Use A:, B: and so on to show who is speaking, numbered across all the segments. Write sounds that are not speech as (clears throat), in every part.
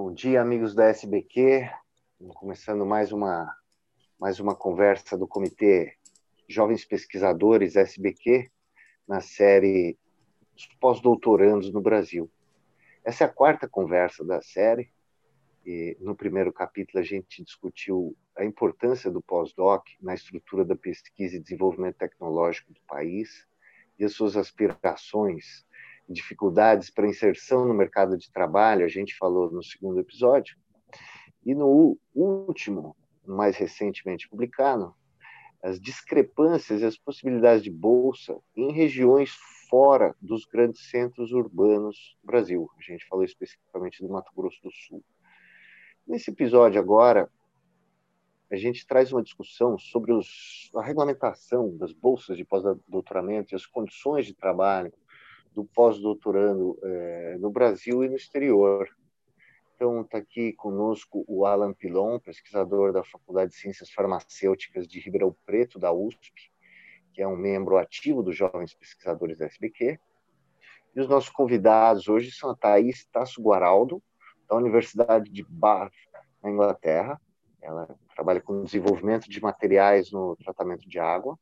A: Bom dia, amigos da SBQ. Começando mais uma, mais uma conversa do Comitê Jovens Pesquisadores SBQ, na série Pós-Doutorandos no Brasil. Essa é a quarta conversa da série. E no primeiro capítulo, a gente discutiu a importância do pós-doc na estrutura da pesquisa e desenvolvimento tecnológico do país e as suas aspirações dificuldades para inserção no mercado de trabalho, a gente falou no segundo episódio. E no último, mais recentemente publicado, as discrepâncias e as possibilidades de bolsa em regiões fora dos grandes centros urbanos do Brasil. A gente falou especificamente do Mato Grosso do Sul. Nesse episódio agora, a gente traz uma discussão sobre os, a regulamentação das bolsas de pós-doutoramento e as condições de trabalho do pós-doutorando é, no Brasil e no exterior. Então, está aqui conosco o Alan Pilon, pesquisador da Faculdade de Ciências Farmacêuticas de Ribeirão Preto, da USP, que é um membro ativo dos Jovens Pesquisadores da SBQ. E os nossos convidados hoje são a Thais Tasso Guaraldo, da Universidade de Bath, na Inglaterra. Ela trabalha com desenvolvimento de materiais no tratamento de água.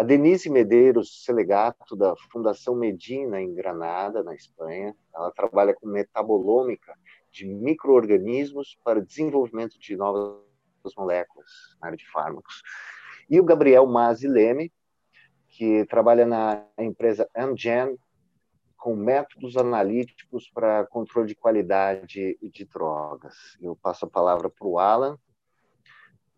A: A Denise Medeiros Selegato, da Fundação Medina, em Granada, na Espanha, ela trabalha com metabolômica de micro-organismos para desenvolvimento de novas moléculas na área de fármacos. E o Gabriel Mazzi Leme, que trabalha na empresa Amgen com métodos analíticos para controle de qualidade de drogas. Eu passo a palavra para o Alan,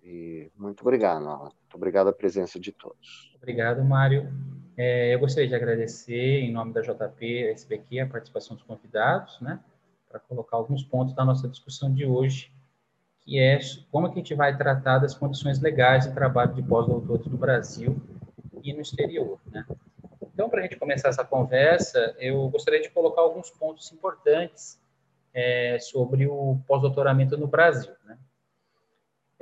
A: e muito obrigado, Alan. Muito obrigado a presença de todos.
B: Obrigado, Mário. É, eu gostaria de agradecer, em nome da JP SBQ, a participação dos convidados, né, para colocar alguns pontos da nossa discussão de hoje, que é como que a gente vai tratar das condições legais de trabalho de pós-doutores no Brasil e no exterior, né. Então, para a gente começar essa conversa, eu gostaria de colocar alguns pontos importantes é, sobre o pós-doutoramento no Brasil, né.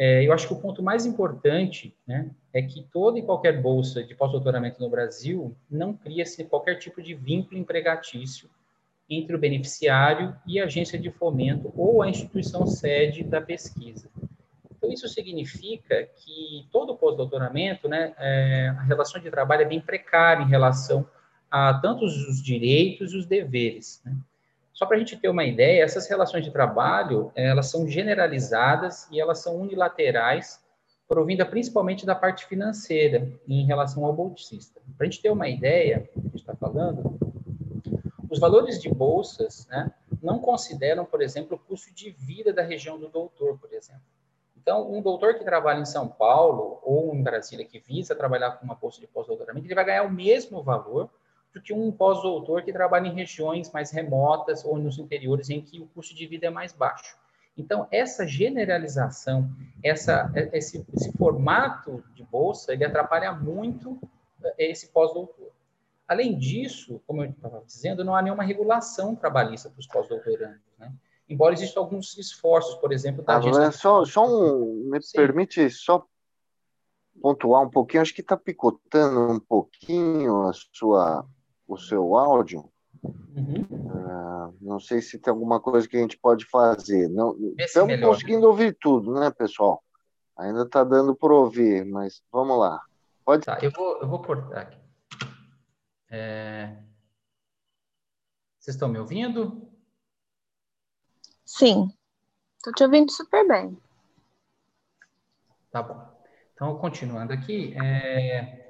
B: É, eu acho que o ponto mais importante né, é que toda e qualquer bolsa de pós-doutoramento no Brasil não cria-se qualquer tipo de vínculo empregatício entre o beneficiário e a agência de fomento ou a instituição sede da pesquisa. Então, isso significa que todo pós-doutoramento, né, é, a relação de trabalho é bem precária em relação a tantos os direitos e os deveres. Né? Só para a gente ter uma ideia, essas relações de trabalho, elas são generalizadas e elas são unilaterais, provinda principalmente da parte financeira em relação ao bolsista. Para a gente ter uma ideia, a gente está falando, os valores de bolsas né, não consideram, por exemplo, o custo de vida da região do doutor, por exemplo. Então, um doutor que trabalha em São Paulo ou em Brasília que visa trabalhar com uma bolsa de pós-doutoramento, ele vai ganhar o mesmo valor do que um pós-doutor que trabalha em regiões mais remotas ou nos interiores em que o custo de vida é mais baixo. Então, essa generalização, essa, esse, esse formato de bolsa, ele atrapalha muito eh, esse pós-doutor. Além disso, como eu estava dizendo, não há nenhuma regulação trabalhista para os pós-doutorandos, né? Embora existam alguns esforços, por exemplo, da
A: ah, só, só um, me Sim. permite só pontuar um pouquinho, acho que está picotando um pouquinho a sua o seu áudio. Uhum. Uh, não sei se tem alguma coisa que a gente pode fazer. Não, estamos melhor. conseguindo ouvir tudo, né, pessoal? Ainda está dando para ouvir, mas vamos lá.
B: Pode. Tá, eu vou, eu vou cortar aqui. É... Vocês estão me ouvindo?
C: Sim, estou te ouvindo super bem.
B: Tá bom. Então, continuando aqui, é...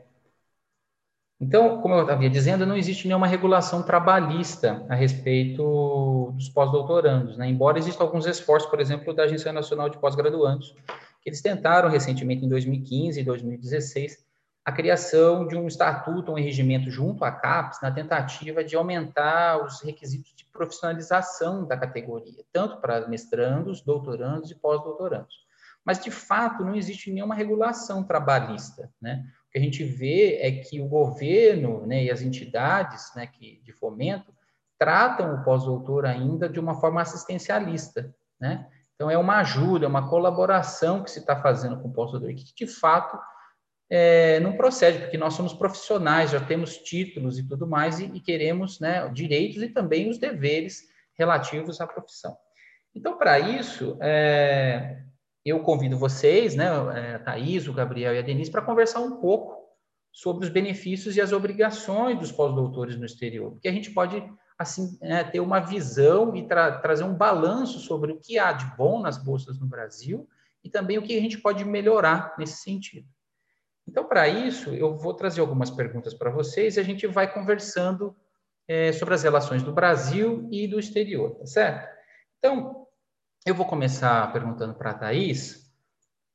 B: Então, como eu havia dizendo, não existe nenhuma regulação trabalhista a respeito dos pós-doutorandos, né? embora existam alguns esforços, por exemplo, da Agência Nacional de Pós-Graduandos, que eles tentaram recentemente, em 2015 e 2016, a criação de um estatuto, um regimento junto à CAPES, na tentativa de aumentar os requisitos de profissionalização da categoria, tanto para mestrandos, doutorandos e pós-doutorandos. Mas, de fato, não existe nenhuma regulação trabalhista, né? O que a gente vê é que o governo né, e as entidades né, que, de fomento tratam o pós-doutor ainda de uma forma assistencialista. Né? Então, é uma ajuda, é uma colaboração que se está fazendo com o pós-doutor, que de fato é, não procede, porque nós somos profissionais, já temos títulos e tudo mais, e, e queremos né, direitos e também os deveres relativos à profissão. Então, para isso, é, eu convido vocês, né, é, a Thaís, o Gabriel e a Denise, para conversar um pouco sobre os benefícios e as obrigações dos pós-doutores no exterior, porque a gente pode assim é, ter uma visão e tra trazer um balanço sobre o que há de bom nas bolsas no Brasil e também o que a gente pode melhorar nesse sentido. Então, para isso, eu vou trazer algumas perguntas para vocês e a gente vai conversando é, sobre as relações do Brasil e do exterior, tá certo? Então, eu vou começar perguntando para a Thais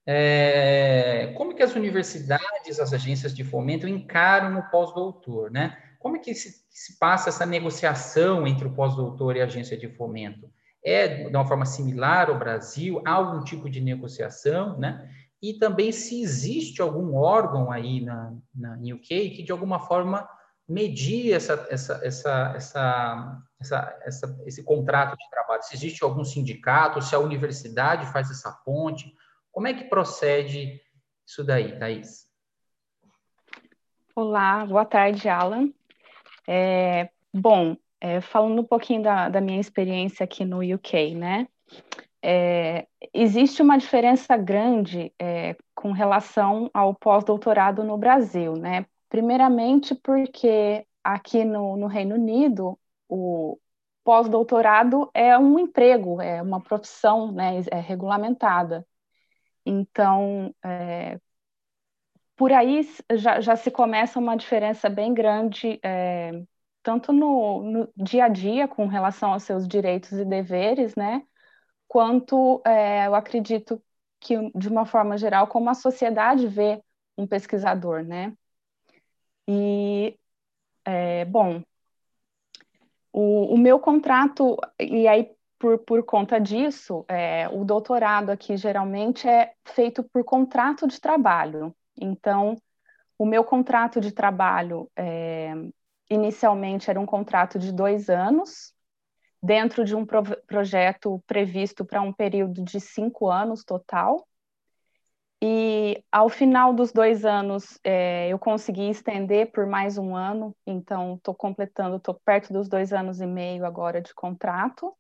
B: é, como que as universidades, as agências de fomento encaram o pós-doutor, né? Como é que se, se passa essa negociação entre o pós-doutor e a agência de fomento? É de uma forma similar ao Brasil? Há algum tipo de negociação, né? E também se existe algum órgão aí na, na UK que de alguma forma medir essa, essa, essa, essa, essa, essa, esse contrato de trabalho? Se existe algum sindicato, se a universidade faz essa ponte, como é que procede isso daí, Thaís?
C: Olá, boa tarde, Alan. É, bom, é, falando um pouquinho da, da, minha experiência aqui no UK, né? É, existe uma diferença grande é, com relação ao pós-doutorado no Brasil, né? Primeiramente porque aqui no, no Reino Unido o pós-doutorado é um emprego, é uma profissão, né? É regulamentada. Então, é, por aí já, já se começa uma diferença bem grande, é, tanto no, no, dia a dia, com relação aos seus direitos e deveres, né? Quanto é, eu acredito que, de uma forma geral, como a sociedade vê um pesquisador, né? E, é, bom, o, o, meu contrato, e aí por, por conta disso, é, o doutorado aqui geralmente é feito por contrato de trabalho. Então, o meu contrato de trabalho é, inicialmente era um contrato de dois anos, dentro de um pro projeto previsto para um período de cinco anos total. E ao final dos dois anos, é, eu consegui estender por mais um ano, então estou completando, estou perto dos dois anos e meio agora de contrato.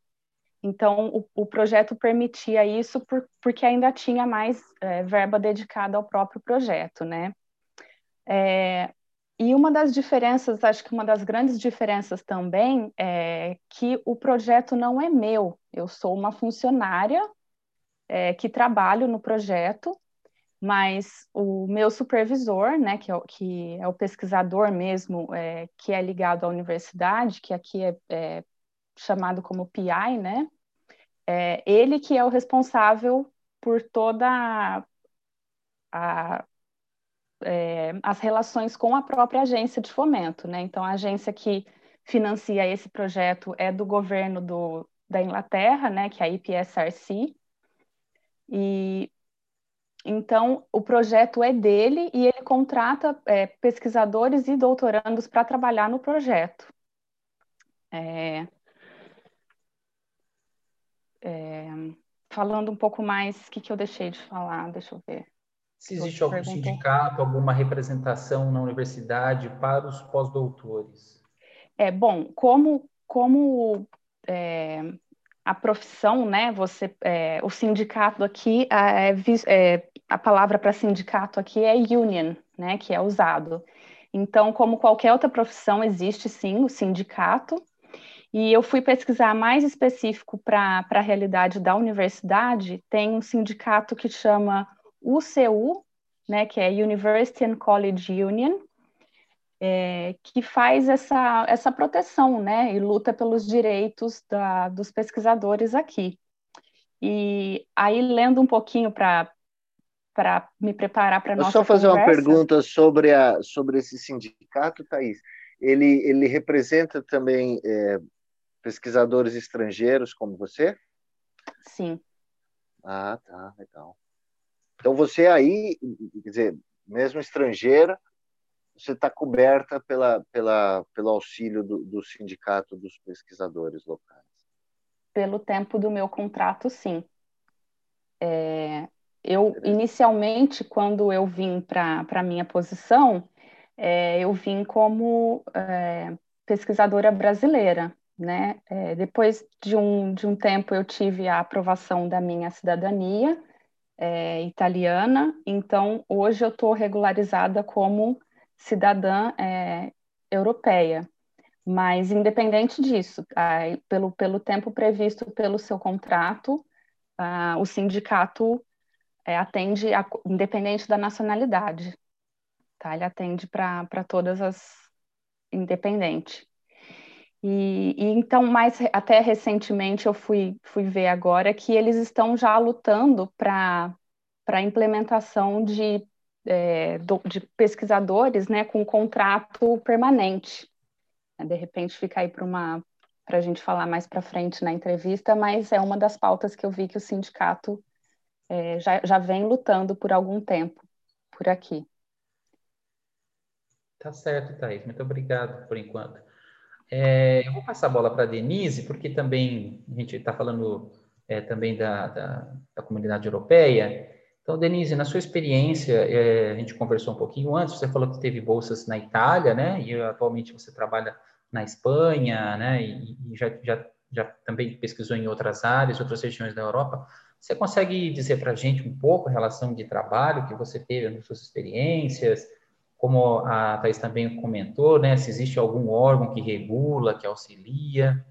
C: Então, o, o projeto permitia isso por, porque ainda tinha mais é, verba dedicada ao próprio projeto, né? É, e uma das diferenças, acho que uma das grandes diferenças também é que o projeto não é meu. Eu sou uma funcionária é, que trabalho no projeto, mas o meu supervisor, né, que é, que é o pesquisador mesmo, é, que é ligado à universidade, que aqui é, é chamado como PI, né, é ele que é o responsável por toda a, é, as relações com a própria agência de fomento, né? Então, a agência que financia esse projeto é do governo do, da Inglaterra, né? Que é a IPSRC. E então o projeto é dele e ele contrata é, pesquisadores e doutorandos para trabalhar no projeto. É, é, falando um pouco mais, o que, que eu deixei de falar? Deixa eu ver.
B: Se existe algum perguntou. sindicato, alguma representação na universidade para os pós-doutores?
C: É bom, como como é, a profissão, né? Você, é, o sindicato aqui é, é a palavra para sindicato aqui é union, né? Que é usado. Então, como qualquer outra profissão, existe sim o sindicato e eu fui pesquisar mais específico para a realidade da universidade, tem um sindicato que chama UCU, né, que é University and College Union, é, que faz essa, essa proteção, né, e luta pelos direitos da, dos pesquisadores aqui. E aí, lendo um pouquinho para para me preparar para nossa
A: só fazer
C: conversa.
A: uma pergunta sobre, a, sobre esse sindicato, Thaís. Ele, ele representa também é, pesquisadores estrangeiros como você?
C: Sim.
A: Ah, tá, legal. Então você aí, quer dizer, mesmo estrangeira, você está coberta pela, pela, pelo auxílio do, do sindicato dos pesquisadores locais.
C: Pelo tempo do meu contrato, sim. É, eu inicialmente, quando eu vim para a minha posição, é, eu vim como é, pesquisadora brasileira. né? É, depois de um, de um tempo eu tive a aprovação da minha cidadania é, italiana, então hoje eu estou regularizada como cidadã é, europeia. Mas independente disso, pelo, pelo tempo previsto pelo seu contrato, ah, o sindicato é, atende, a, independente da nacionalidade, tá? Ele atende para todas as independente. E, e, então, mais até recentemente, eu fui, fui ver agora que eles estão já lutando para a implementação de, é, do, de pesquisadores né, com contrato permanente. De repente, fica aí para uma para a gente falar mais para frente na entrevista, mas é uma das pautas que eu vi que o sindicato é, já, já vem lutando por algum tempo por aqui.
B: Tá certo, Thaís. Muito obrigado por enquanto. É, eu vou passar a bola para a Denise, porque também a gente está falando é, também da, da, da, comunidade europeia. Então, Denise, na sua experiência, é, a gente conversou um pouquinho antes, você falou que teve bolsas na Itália, né? E atualmente você trabalha na Espanha, né? E, e já, já, já também pesquisou em outras áreas, outras regiões da Europa. Você consegue dizer para a gente um pouco a relação de trabalho que você teve nas suas experiências? como a Thais também comentou, né, se existe algum órgão que regula, que auxilia.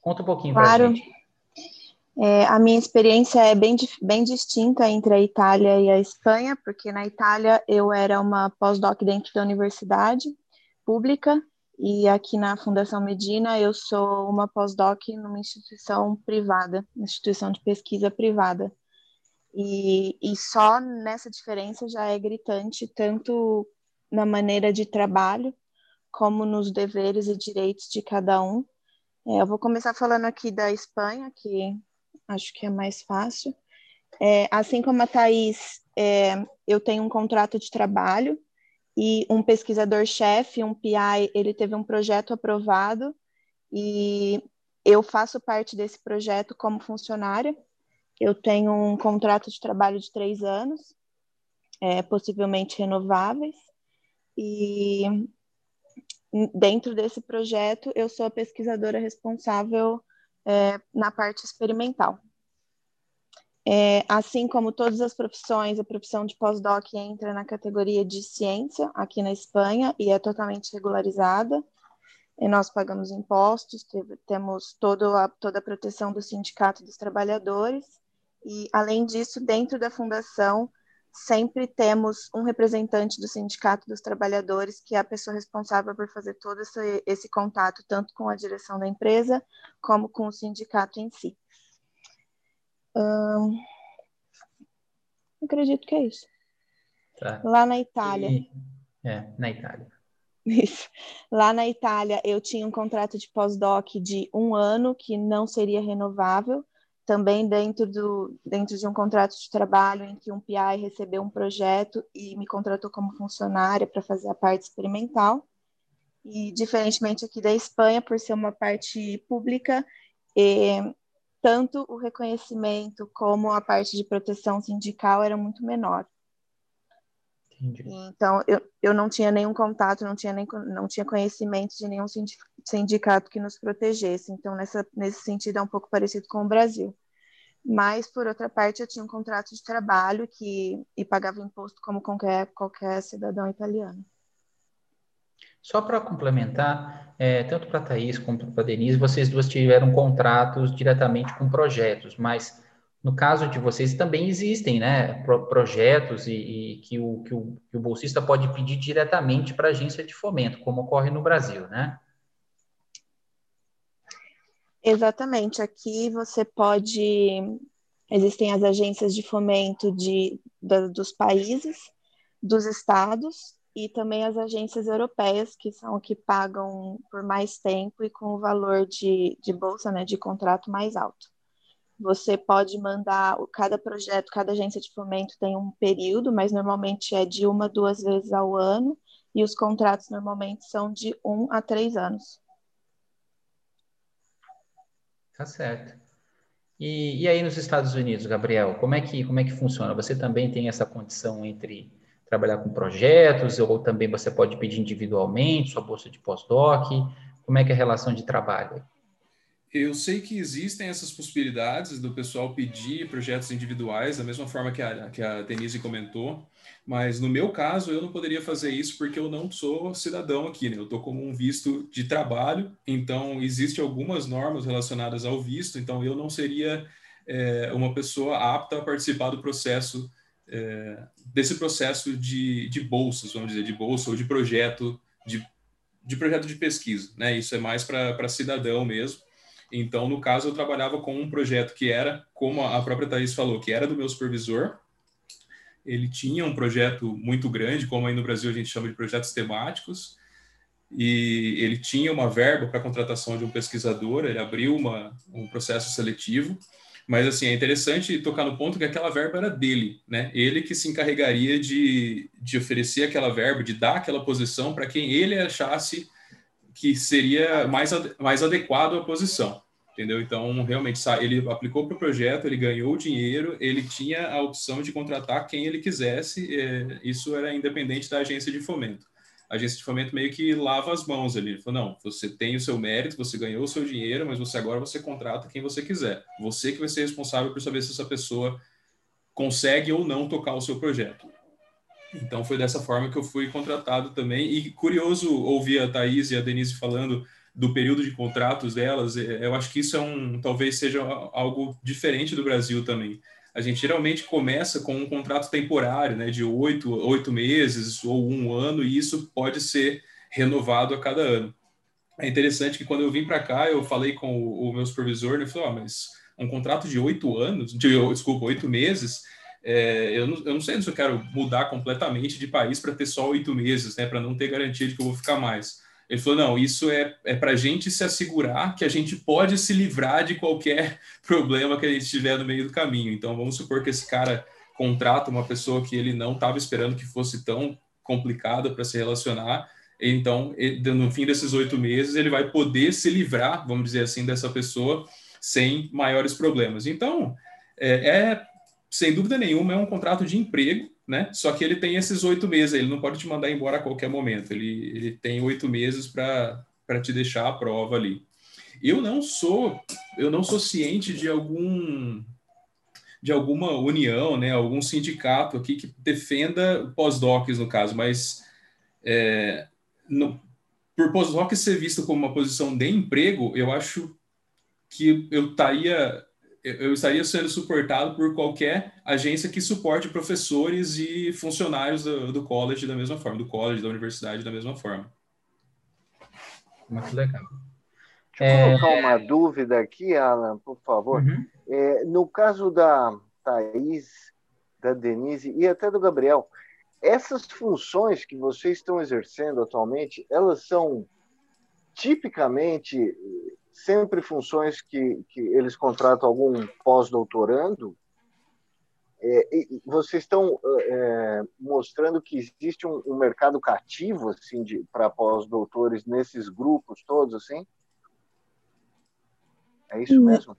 B: Conta um pouquinho claro. para a gente.
D: É, a minha experiência é bem, bem distinta entre a Itália e a Espanha, porque na Itália eu era uma pós-doc dentro da universidade pública, e aqui na Fundação Medina eu sou uma pós-doc numa instituição privada, instituição de pesquisa privada. E, e só nessa diferença já é gritante, tanto na maneira de trabalho, como nos deveres e direitos de cada um. É, eu vou começar falando aqui da Espanha, que acho que é mais fácil. É, assim como a Thais, é, eu tenho um contrato de trabalho e um pesquisador-chefe, um PI, ele teve um projeto aprovado e eu faço parte desse projeto como funcionária. Eu tenho um contrato de trabalho de três anos, é, possivelmente renováveis, e dentro desse projeto eu sou a pesquisadora responsável é, na parte experimental. É, assim como todas as profissões, a profissão de pós-doc entra na categoria de ciência aqui na Espanha e é totalmente regularizada. E nós pagamos impostos, temos toda a, toda a proteção do sindicato dos trabalhadores e, além disso, dentro da fundação, sempre temos um representante do Sindicato dos Trabalhadores, que é a pessoa responsável por fazer todo esse, esse contato, tanto com a direção da empresa, como com o sindicato em si. Hum, acredito que é isso. Tá. Lá na Itália. E...
B: É, na Itália.
D: Isso. Lá na Itália, eu tinha um contrato de pós-doc de um ano, que não seria renovável, também dentro, do, dentro de um contrato de trabalho em que um PI recebeu um projeto e me contratou como funcionária para fazer a parte experimental. E, diferentemente aqui da Espanha, por ser uma parte pública, e, tanto o reconhecimento como a parte de proteção sindical era muito menor. Entendi. Então, eu, eu não tinha nenhum contato, não tinha, nem, não tinha conhecimento de nenhum sindicato que nos protegesse. Então, nessa, nesse sentido, é um pouco parecido com o Brasil. Mas, por outra parte, eu tinha um contrato de trabalho que, e pagava imposto como qualquer, qualquer cidadão italiano.
B: Só para complementar, é, tanto para a Thaís como para a Denise, vocês duas tiveram contratos diretamente com projetos, mas no caso de vocês também existem né, projetos e, e que, o, que, o, que o bolsista pode pedir diretamente para a agência de fomento, como ocorre no Brasil, né?
D: Exatamente. Aqui você pode. Existem as agências de fomento de, da, dos países, dos estados, e também as agências europeias, que são que pagam por mais tempo e com o valor de, de bolsa, né, de contrato mais alto. Você pode mandar cada projeto, cada agência de fomento tem um período, mas normalmente é de uma, duas vezes ao ano, e os contratos normalmente são de um a três anos.
B: Tá certo. E, e aí nos Estados Unidos, Gabriel, como é que como é que funciona? Você também tem essa condição entre trabalhar com projetos ou também você pode pedir individualmente sua bolsa de pós-doc? Como é que é a relação de trabalho?
E: Eu sei que existem essas possibilidades do pessoal pedir projetos individuais, da mesma forma que a, que a Denise comentou, mas no meu caso eu não poderia fazer isso porque eu não sou cidadão aqui, né? Eu estou como um visto de trabalho, então existem algumas normas relacionadas ao visto, então eu não seria é, uma pessoa apta a participar do processo, é, desse processo de, de bolsas, vamos dizer, de bolsa ou de projeto de, de projeto de pesquisa, né? Isso é mais para cidadão mesmo. Então, no caso, eu trabalhava com um projeto que era, como a própria Thaís falou, que era do meu supervisor. Ele tinha um projeto muito grande, como aí no Brasil a gente chama de projetos temáticos, e ele tinha uma verba para contratação de um pesquisador, ele abriu uma, um processo seletivo, mas assim, é interessante tocar no ponto que aquela verba era dele, né? Ele que se encarregaria de, de oferecer aquela verba, de dar aquela posição para quem ele achasse que seria mais, mais adequado à posição, entendeu? Então, realmente, ele aplicou para o projeto, ele ganhou o dinheiro, ele tinha a opção de contratar quem ele quisesse, é, isso era independente da agência de fomento. A agência de fomento meio que lava as mãos ali, ele falou, não, você tem o seu mérito, você ganhou o seu dinheiro, mas você agora você contrata quem você quiser. Você que vai ser responsável por saber se essa pessoa consegue ou não tocar o seu projeto. Então foi dessa forma que eu fui contratado também. E curioso ouvir a Thaís e a Denise falando do período de contratos delas. É, eu acho que isso é um, talvez seja algo diferente do Brasil também. A gente geralmente começa com um contrato temporário, né, de oito, oito meses ou um ano, e isso pode ser renovado a cada ano. É interessante que quando eu vim para cá, eu falei com o, o meu supervisor, ele falou: ah, mas um contrato de oito anos, de, desculpa, oito meses, é, eu, não, eu não sei se eu quero mudar completamente de país para ter só oito meses, né, para não ter garantia de que eu vou ficar mais. Ele falou: não, isso é, é para a gente se assegurar que a gente pode se livrar de qualquer (laughs) problema que a gente tiver no meio do caminho. Então, vamos supor que esse cara contrata uma pessoa que ele não estava esperando que fosse tão complicada para se relacionar. Então, no fim desses oito meses, ele vai poder se livrar, vamos dizer assim, dessa pessoa sem maiores problemas. Então, é, é sem dúvida nenhuma, é um contrato de emprego, né? Só que ele tem esses oito meses, ele não pode te mandar embora a qualquer momento. Ele, ele tem oito meses para te deixar a prova ali. Eu não sou, eu não sou ciente de algum de alguma união, né, algum sindicato aqui que defenda pós-docs no caso, mas é, no, por pós-doc ser visto como uma posição de emprego, eu acho que eu estaria eu estaria sendo suportado por qualquer agência que suporte professores e funcionários do, do college da mesma forma, do college, da universidade da mesma forma.
B: Muito legal.
A: Deixa eu é... colocar uma dúvida aqui, Alan, por favor. Uhum. É, no caso da Thaís, da Denise e até do Gabriel, essas funções que vocês estão exercendo atualmente, elas são tipicamente sempre funções que, que eles contratam algum pós-doutorando, é, vocês estão é, mostrando que existe um, um mercado cativo assim para pós-doutores nesses grupos todos assim? É isso mesmo?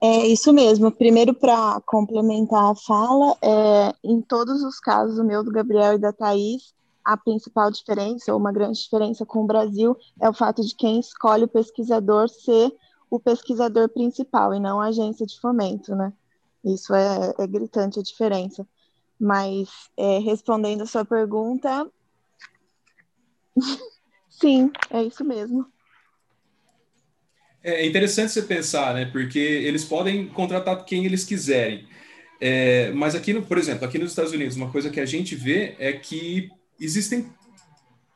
D: É isso mesmo. Primeiro, para complementar a fala, é, em todos os casos, o meu, do Gabriel e da Thaís, a principal diferença, ou uma grande diferença com o Brasil, é o fato de quem escolhe o pesquisador ser o pesquisador principal e não a agência de fomento, né? Isso é, é gritante a diferença. Mas, é, respondendo a sua pergunta, (laughs) sim, é isso mesmo.
E: É interessante você pensar, né? Porque eles podem contratar quem eles quiserem. É, mas aqui, no, por exemplo, aqui nos Estados Unidos, uma coisa que a gente vê é que existem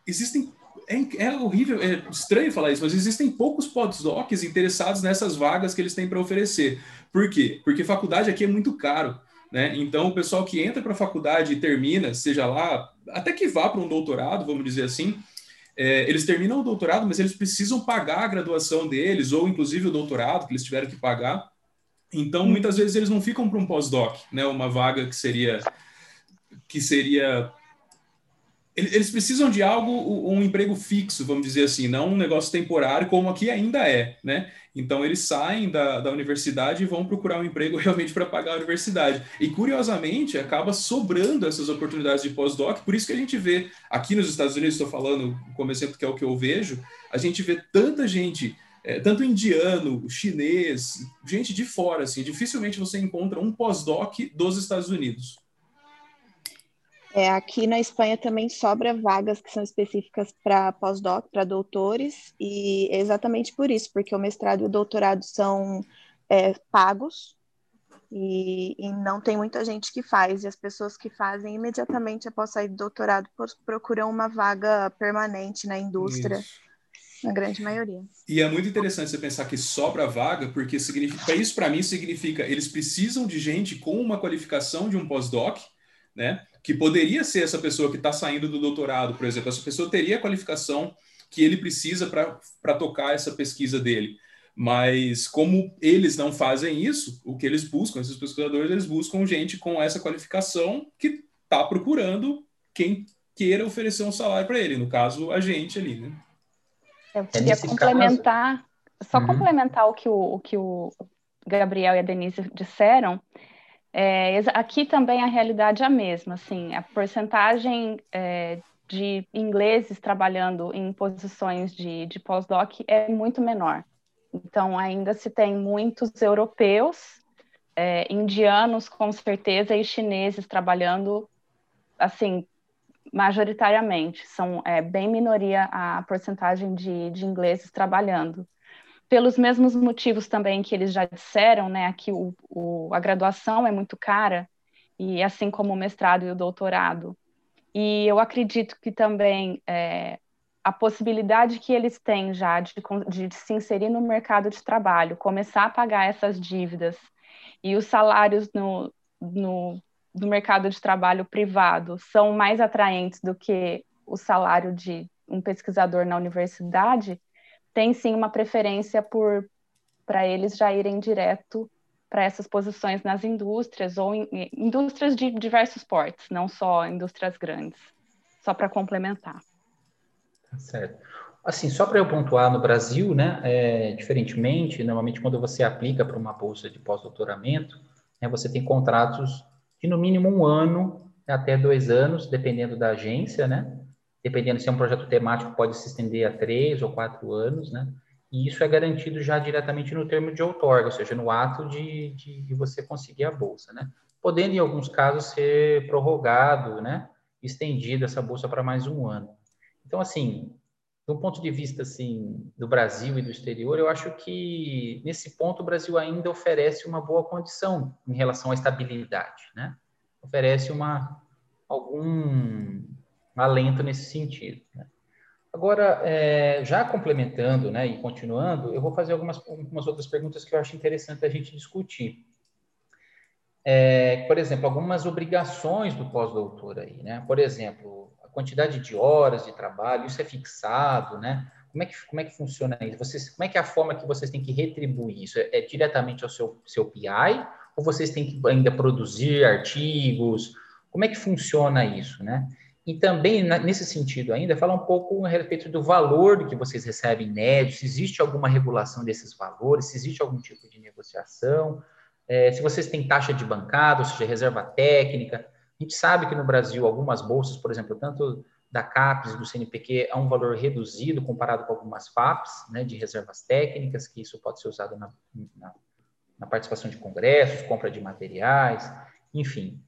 E: existem é, é, horrível, é estranho falar isso, mas existem poucos postdocs interessados nessas vagas que eles têm para oferecer. Por quê? Porque faculdade aqui é muito caro. Né? Então, o pessoal que entra para a faculdade e termina, seja lá, até que vá para um doutorado, vamos dizer assim, é, eles terminam o doutorado, mas eles precisam pagar a graduação deles, ou inclusive o doutorado que eles tiveram que pagar. Então, muitas vezes eles não ficam para um pós-doc, né? uma vaga que seria que seria eles precisam de algo, um emprego fixo, vamos dizer assim, não um negócio temporário, como aqui ainda é, né? Então, eles saem da, da universidade e vão procurar um emprego (laughs) realmente para pagar a universidade. E, curiosamente, acaba sobrando essas oportunidades de pós-doc, por isso que a gente vê, aqui nos Estados Unidos, estou falando como exemplo que é o que eu vejo, a gente vê tanta gente, é, tanto indiano, chinês, gente de fora, assim, dificilmente você encontra um pós-doc dos Estados Unidos.
D: É, aqui na Espanha também sobra vagas que são específicas para pós-doc, para doutores, e é exatamente por isso, porque o mestrado e o doutorado são é, pagos e, e, não tem muita gente que faz, e as pessoas que fazem imediatamente após sair do doutorado procuram uma vaga permanente na indústria. Isso. Na grande maioria.
E: E é muito interessante você pensar que sobra vaga, porque significa, isso para mim significa eles precisam de gente com uma qualificação de um pós-doc, né? Que poderia ser essa pessoa que está saindo do doutorado, por exemplo. Essa pessoa teria a qualificação que ele precisa para tocar essa pesquisa dele. Mas como eles não fazem isso, o que eles buscam, esses pesquisadores, eles buscam gente com essa qualificação que está procurando quem queira oferecer um salário para ele, no caso, a gente ali, né?
C: Eu é, queria é complementar, caso... só uhum. complementar o que o, o que o Gabriel e a Denise disseram, é, aqui também a realidade é a mesma, assim, a porcentagem é, de ingleses trabalhando em posições de, de pós-doc é muito menor. Então, ainda se tem muitos europeus, é, indianos com certeza, e chineses trabalhando, assim, majoritariamente. São é, bem minoria a porcentagem de, de ingleses trabalhando pelos mesmos motivos também que eles já disseram, né, que o, o, a graduação é muito cara, e assim como o mestrado e o doutorado. E eu acredito que também é, a possibilidade que eles têm já de, de, se inserir no mercado de trabalho, começar a pagar essas dívidas, e os salários no, no, no mercado de trabalho privado são mais atraentes do que o salário de um pesquisador na universidade, tem sim uma preferência por para eles já irem direto para essas posições nas indústrias ou em, indústrias de diversos portes, não só indústrias grandes. Só para complementar.
B: Tá certo. Assim, só para eu pontuar no Brasil, né, é, diferentemente, normalmente quando você aplica para uma bolsa de pós-doutoramento, né, você tem contratos de no mínimo um ano até dois anos, dependendo da agência, né? Dependendo se é um projeto temático, pode se estender a três ou quatro anos, né? E isso é garantido já diretamente no termo de outorga, ou seja, no ato de, de, de você conseguir a bolsa, né? Podendo, em alguns casos, ser prorrogado, né? Estendido essa bolsa para mais um ano. Então, assim, do ponto de vista assim do Brasil e do exterior, eu acho que nesse ponto o Brasil ainda oferece uma boa condição em relação à estabilidade, né? Oferece uma algum alento nesse sentido. Né? Agora, é, já complementando né, e continuando, eu vou fazer algumas, algumas outras perguntas que eu acho interessante a gente discutir. É, por exemplo, algumas obrigações do pós-doutor aí, né? Por exemplo, a quantidade de horas de trabalho, isso é fixado, né? Como é que, como é que funciona isso? Vocês, como é que é a forma que vocês têm que retribuir isso? É, é diretamente ao seu, seu PI ou vocês têm que ainda produzir artigos? Como é que funciona isso, né? E também, nesse sentido ainda, falar um pouco a respeito do valor que vocês recebem médio, se existe alguma regulação desses valores, se existe algum tipo de negociação, é, se vocês têm taxa de bancada, ou seja, reserva técnica. A gente sabe que no Brasil algumas bolsas, por exemplo, tanto da CAPES do CNPq, há um valor reduzido comparado com algumas FAPs, né, de reservas técnicas, que isso pode ser usado na, na, na participação de congressos, compra de materiais, enfim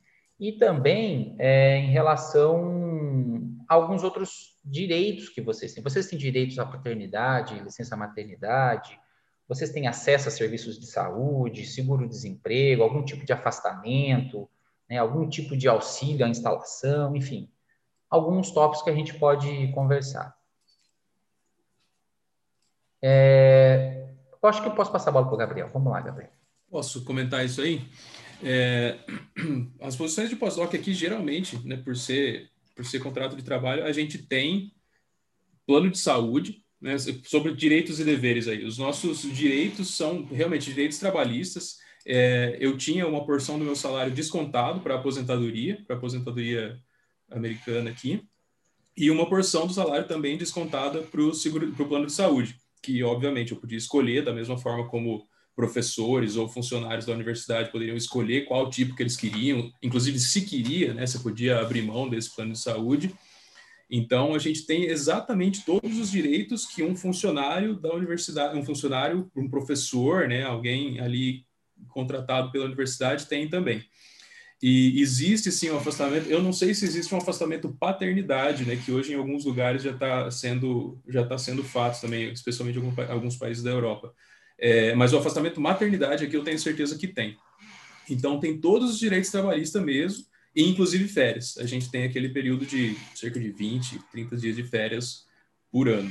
B: e também é, em relação a alguns outros direitos que vocês têm. Vocês têm direitos à paternidade, licença maternidade, vocês têm acesso a serviços de saúde, seguro-desemprego, algum tipo de afastamento, né, algum tipo de auxílio à instalação, enfim, alguns tópicos que a gente pode conversar. É, eu acho que eu posso passar a bola para o Gabriel. Vamos lá, Gabriel.
E: Posso comentar isso aí? É, (clears throat) as posições de pós-doc aqui, geralmente, né, por, ser, por ser contrato de trabalho, a gente tem plano de saúde, né, sobre direitos e deveres aí. Os nossos direitos são realmente direitos trabalhistas. É, eu tinha uma porção do meu salário descontado para aposentadoria, para aposentadoria americana aqui. e uma porção do salário também descontada para o plano de saúde, que obviamente eu podia escolher da mesma forma como professores ou funcionários da universidade poderiam escolher qual tipo que eles queriam, inclusive se queria, né, você podia abrir mão desse plano de saúde. Então a gente tem exatamente todos os direitos que um funcionário da universidade, um funcionário, um professor, né, alguém ali contratado pela universidade tem também. E existe sim um afastamento. Eu não sei se existe um afastamento paternidade, né, que hoje em alguns lugares já está sendo já está sendo fato também, especialmente em alguns países da Europa. É, mas o afastamento maternidade aqui eu tenho certeza que tem. Então tem todos os direitos trabalhistas mesmo, e inclusive férias. A gente tem aquele período de cerca de 20, 30 dias de férias por ano.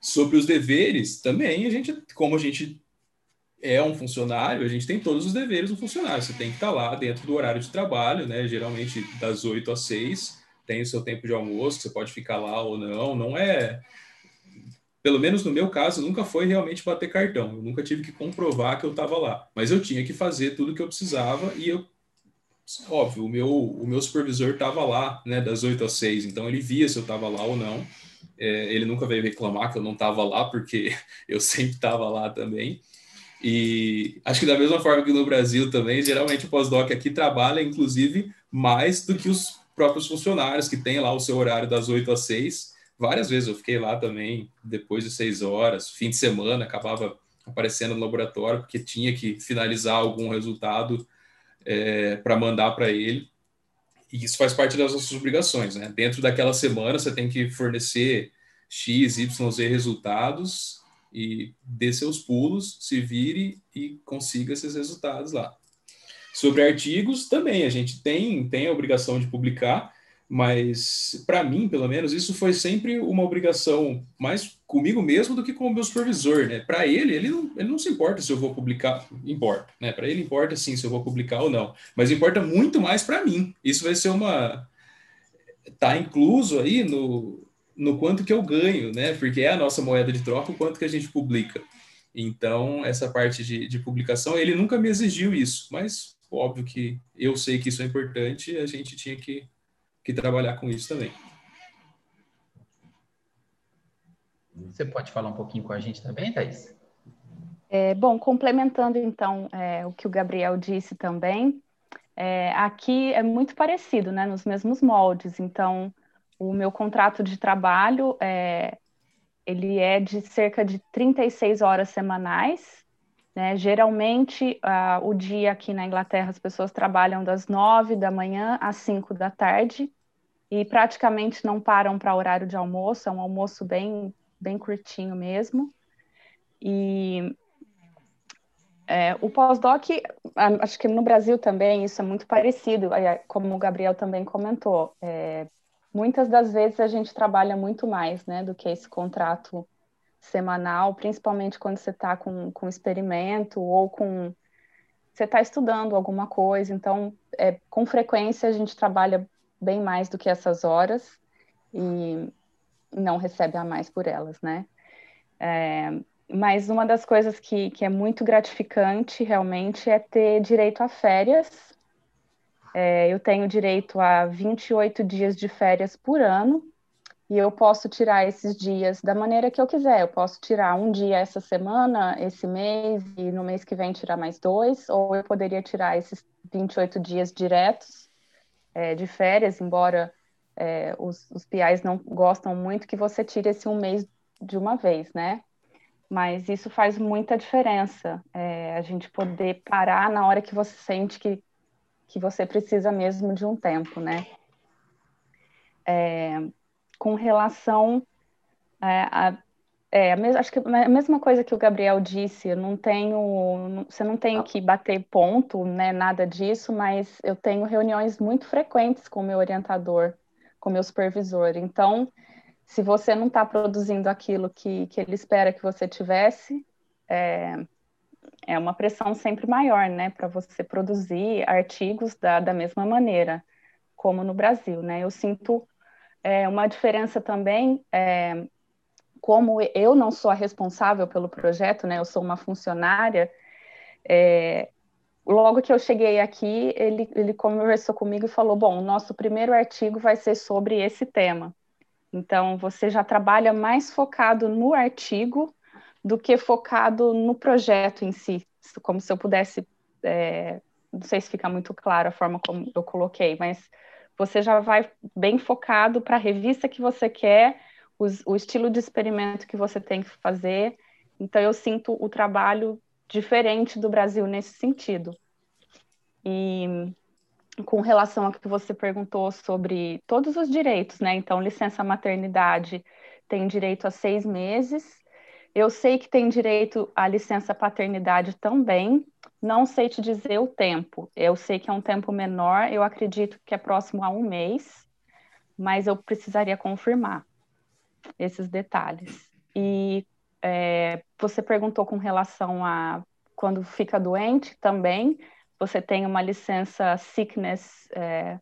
E: Sobre os deveres, também a gente, como a gente é um funcionário, a gente tem todos os deveres do funcionário. Você tem que estar lá dentro do horário de trabalho, né? Geralmente das 8 às 6, tem o seu tempo de almoço, você pode ficar lá ou não. Não é pelo menos no meu caso, nunca foi realmente bater cartão. Eu nunca tive que comprovar que eu estava lá. Mas eu tinha que fazer tudo o que eu precisava e eu, óbvio, o meu, o meu supervisor estava lá, né, das 8 às 6, então ele via se eu estava lá ou não. É, ele nunca veio reclamar que eu não estava lá, porque (laughs) eu sempre estava lá também. E acho que da mesma forma que no Brasil também, geralmente o pós-doc aqui trabalha, inclusive, mais do que os próprios funcionários que têm lá o seu horário das 8 às 6 várias vezes eu fiquei lá também, depois de seis horas, fim de semana, acabava aparecendo no laboratório, porque tinha que finalizar algum resultado é, para mandar para ele. E isso faz parte das nossas obrigações, né? Dentro daquela semana, você tem que fornecer X, Y, Z resultados e dê seus pulos, se vire e consiga esses resultados lá. Sobre artigos, também, a gente tem, tem a obrigação de publicar, mas para mim, pelo menos, isso foi sempre uma obrigação mais comigo mesmo do que com o meu supervisor, né? Para ele, ele não, ele não se importa se eu vou publicar, importa, né? Para ele importa sim se eu vou publicar ou não, mas importa muito mais para mim. Isso vai ser uma tá incluso aí no no quanto que eu ganho, né? Porque é a nossa moeda de troca o quanto que a gente publica. Então, essa parte de, de publicação, ele nunca me exigiu isso, mas óbvio que eu sei que isso é importante a gente tinha que que trabalhar com isso também.
B: Você pode falar um pouquinho com a gente também, Thais?
C: É, bom, complementando então é, o que o Gabriel disse também, é, aqui é muito parecido, né, nos mesmos moldes. Então, o meu contrato de trabalho é, ele é de cerca de 36 horas semanais. Né? Geralmente, uh, o dia aqui na Inglaterra as pessoas trabalham das 9 da manhã às 5 da tarde e praticamente não param para horário de almoço, é um almoço bem, bem curtinho mesmo. E é, o pós-doc, acho que no Brasil também isso é muito parecido, como o Gabriel também comentou. É, muitas das vezes a gente trabalha muito mais né, do que esse contrato semanal, principalmente quando você está com, com experimento ou com. Você está estudando alguma coisa, então, é, com frequência, a gente trabalha bem mais do que essas horas e não recebe a mais por elas, né? É, mas uma das coisas que, que é muito gratificante realmente é ter direito a férias. É, eu tenho direito a 28 dias de férias por ano e eu posso tirar esses dias da maneira que eu quiser. Eu posso tirar um dia essa semana, esse mês, e no mês que vem tirar mais dois, ou eu poderia tirar esses 28 dias diretos é, de férias, embora é, os, os PIs não gostam muito que você tire esse um mês de uma vez, né? Mas isso faz muita diferença, é, a gente poder parar na hora que você sente que, que você precisa mesmo de um tempo, né? É, com relação é, a, é, acho que a mesma coisa que o Gabriel disse, eu não tenho, você não tem que bater ponto, né, nada disso, mas eu tenho reuniões muito frequentes com o meu orientador, com o meu supervisor. Então, se você não está produzindo aquilo que, que ele espera que você tivesse, é, é uma pressão sempre maior, né, para você produzir artigos da, da mesma maneira, como no Brasil, né? Eu sinto é, uma diferença também. É, como eu não sou a responsável pelo projeto, né, eu sou uma funcionária, é, logo que eu cheguei aqui, ele, ele conversou comigo e falou: Bom, o nosso primeiro artigo vai ser sobre esse tema. Então, você já trabalha mais focado no artigo do que focado no projeto em si, como se eu pudesse. É, não sei se fica muito claro a forma como eu coloquei, mas você já vai bem focado para a revista que você quer, os, o estilo de experimento que você tem que fazer. Então, eu sinto o trabalho diferente do Brasil nesse sentido. E com relação ao que você perguntou sobre todos os direitos, né? Então, licença maternidade tem direito a seis meses. Eu sei que tem direito à licença paternidade também. Não sei te dizer o tempo. Eu sei que é um tempo menor. Eu acredito que é próximo a um mês, mas eu precisaria confirmar esses detalhes. E é, você perguntou com relação a quando fica doente também você tem uma licença sickness é,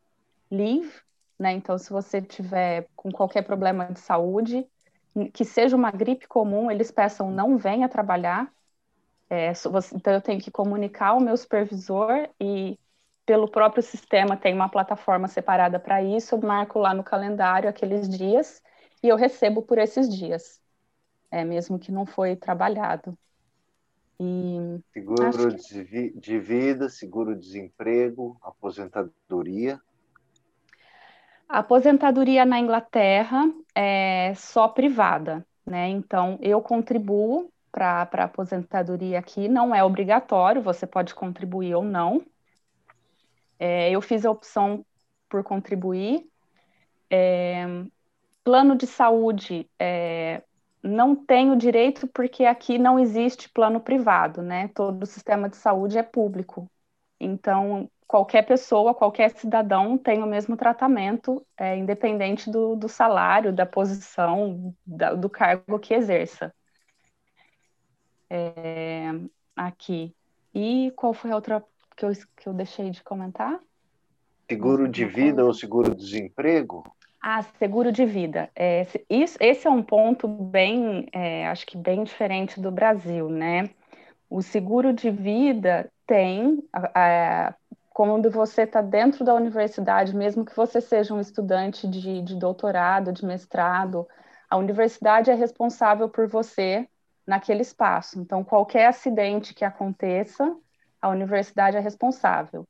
C: leave, né? Então, se você tiver com qualquer problema de saúde, que seja uma gripe comum, eles peçam não venha trabalhar. É, então, eu tenho que comunicar ao meu supervisor e pelo próprio sistema tem uma plataforma separada para isso, eu marco lá no calendário aqueles dias e eu recebo por esses dias, é, mesmo que não foi trabalhado.
A: E seguro que... de vida, seguro-desemprego, aposentadoria.
C: A aposentadoria na Inglaterra é só privada, né? Então, eu contribuo para a aposentadoria aqui, não é obrigatório, você pode contribuir ou não. É, eu fiz a opção por contribuir. É, plano de saúde, é, não tenho direito porque aqui não existe plano privado, né? Todo o sistema de saúde é público. Então, qualquer pessoa, qualquer cidadão tem o mesmo tratamento, é, independente do, do, salário, da posição, da, do cargo que exerça. É, aqui. E qual foi a outra que eu, que eu deixei de comentar?
A: Seguro de vida ou seguro-desemprego?
C: Ah, seguro de vida. É, isso, esse é um ponto bem, é, acho que bem diferente do Brasil, né? O seguro de vida tem, quando você está dentro da universidade, mesmo que você seja um estudante de, de doutorado, de mestrado, a universidade é responsável por você naquele espaço. Então, qualquer acidente que aconteça, a universidade é responsável.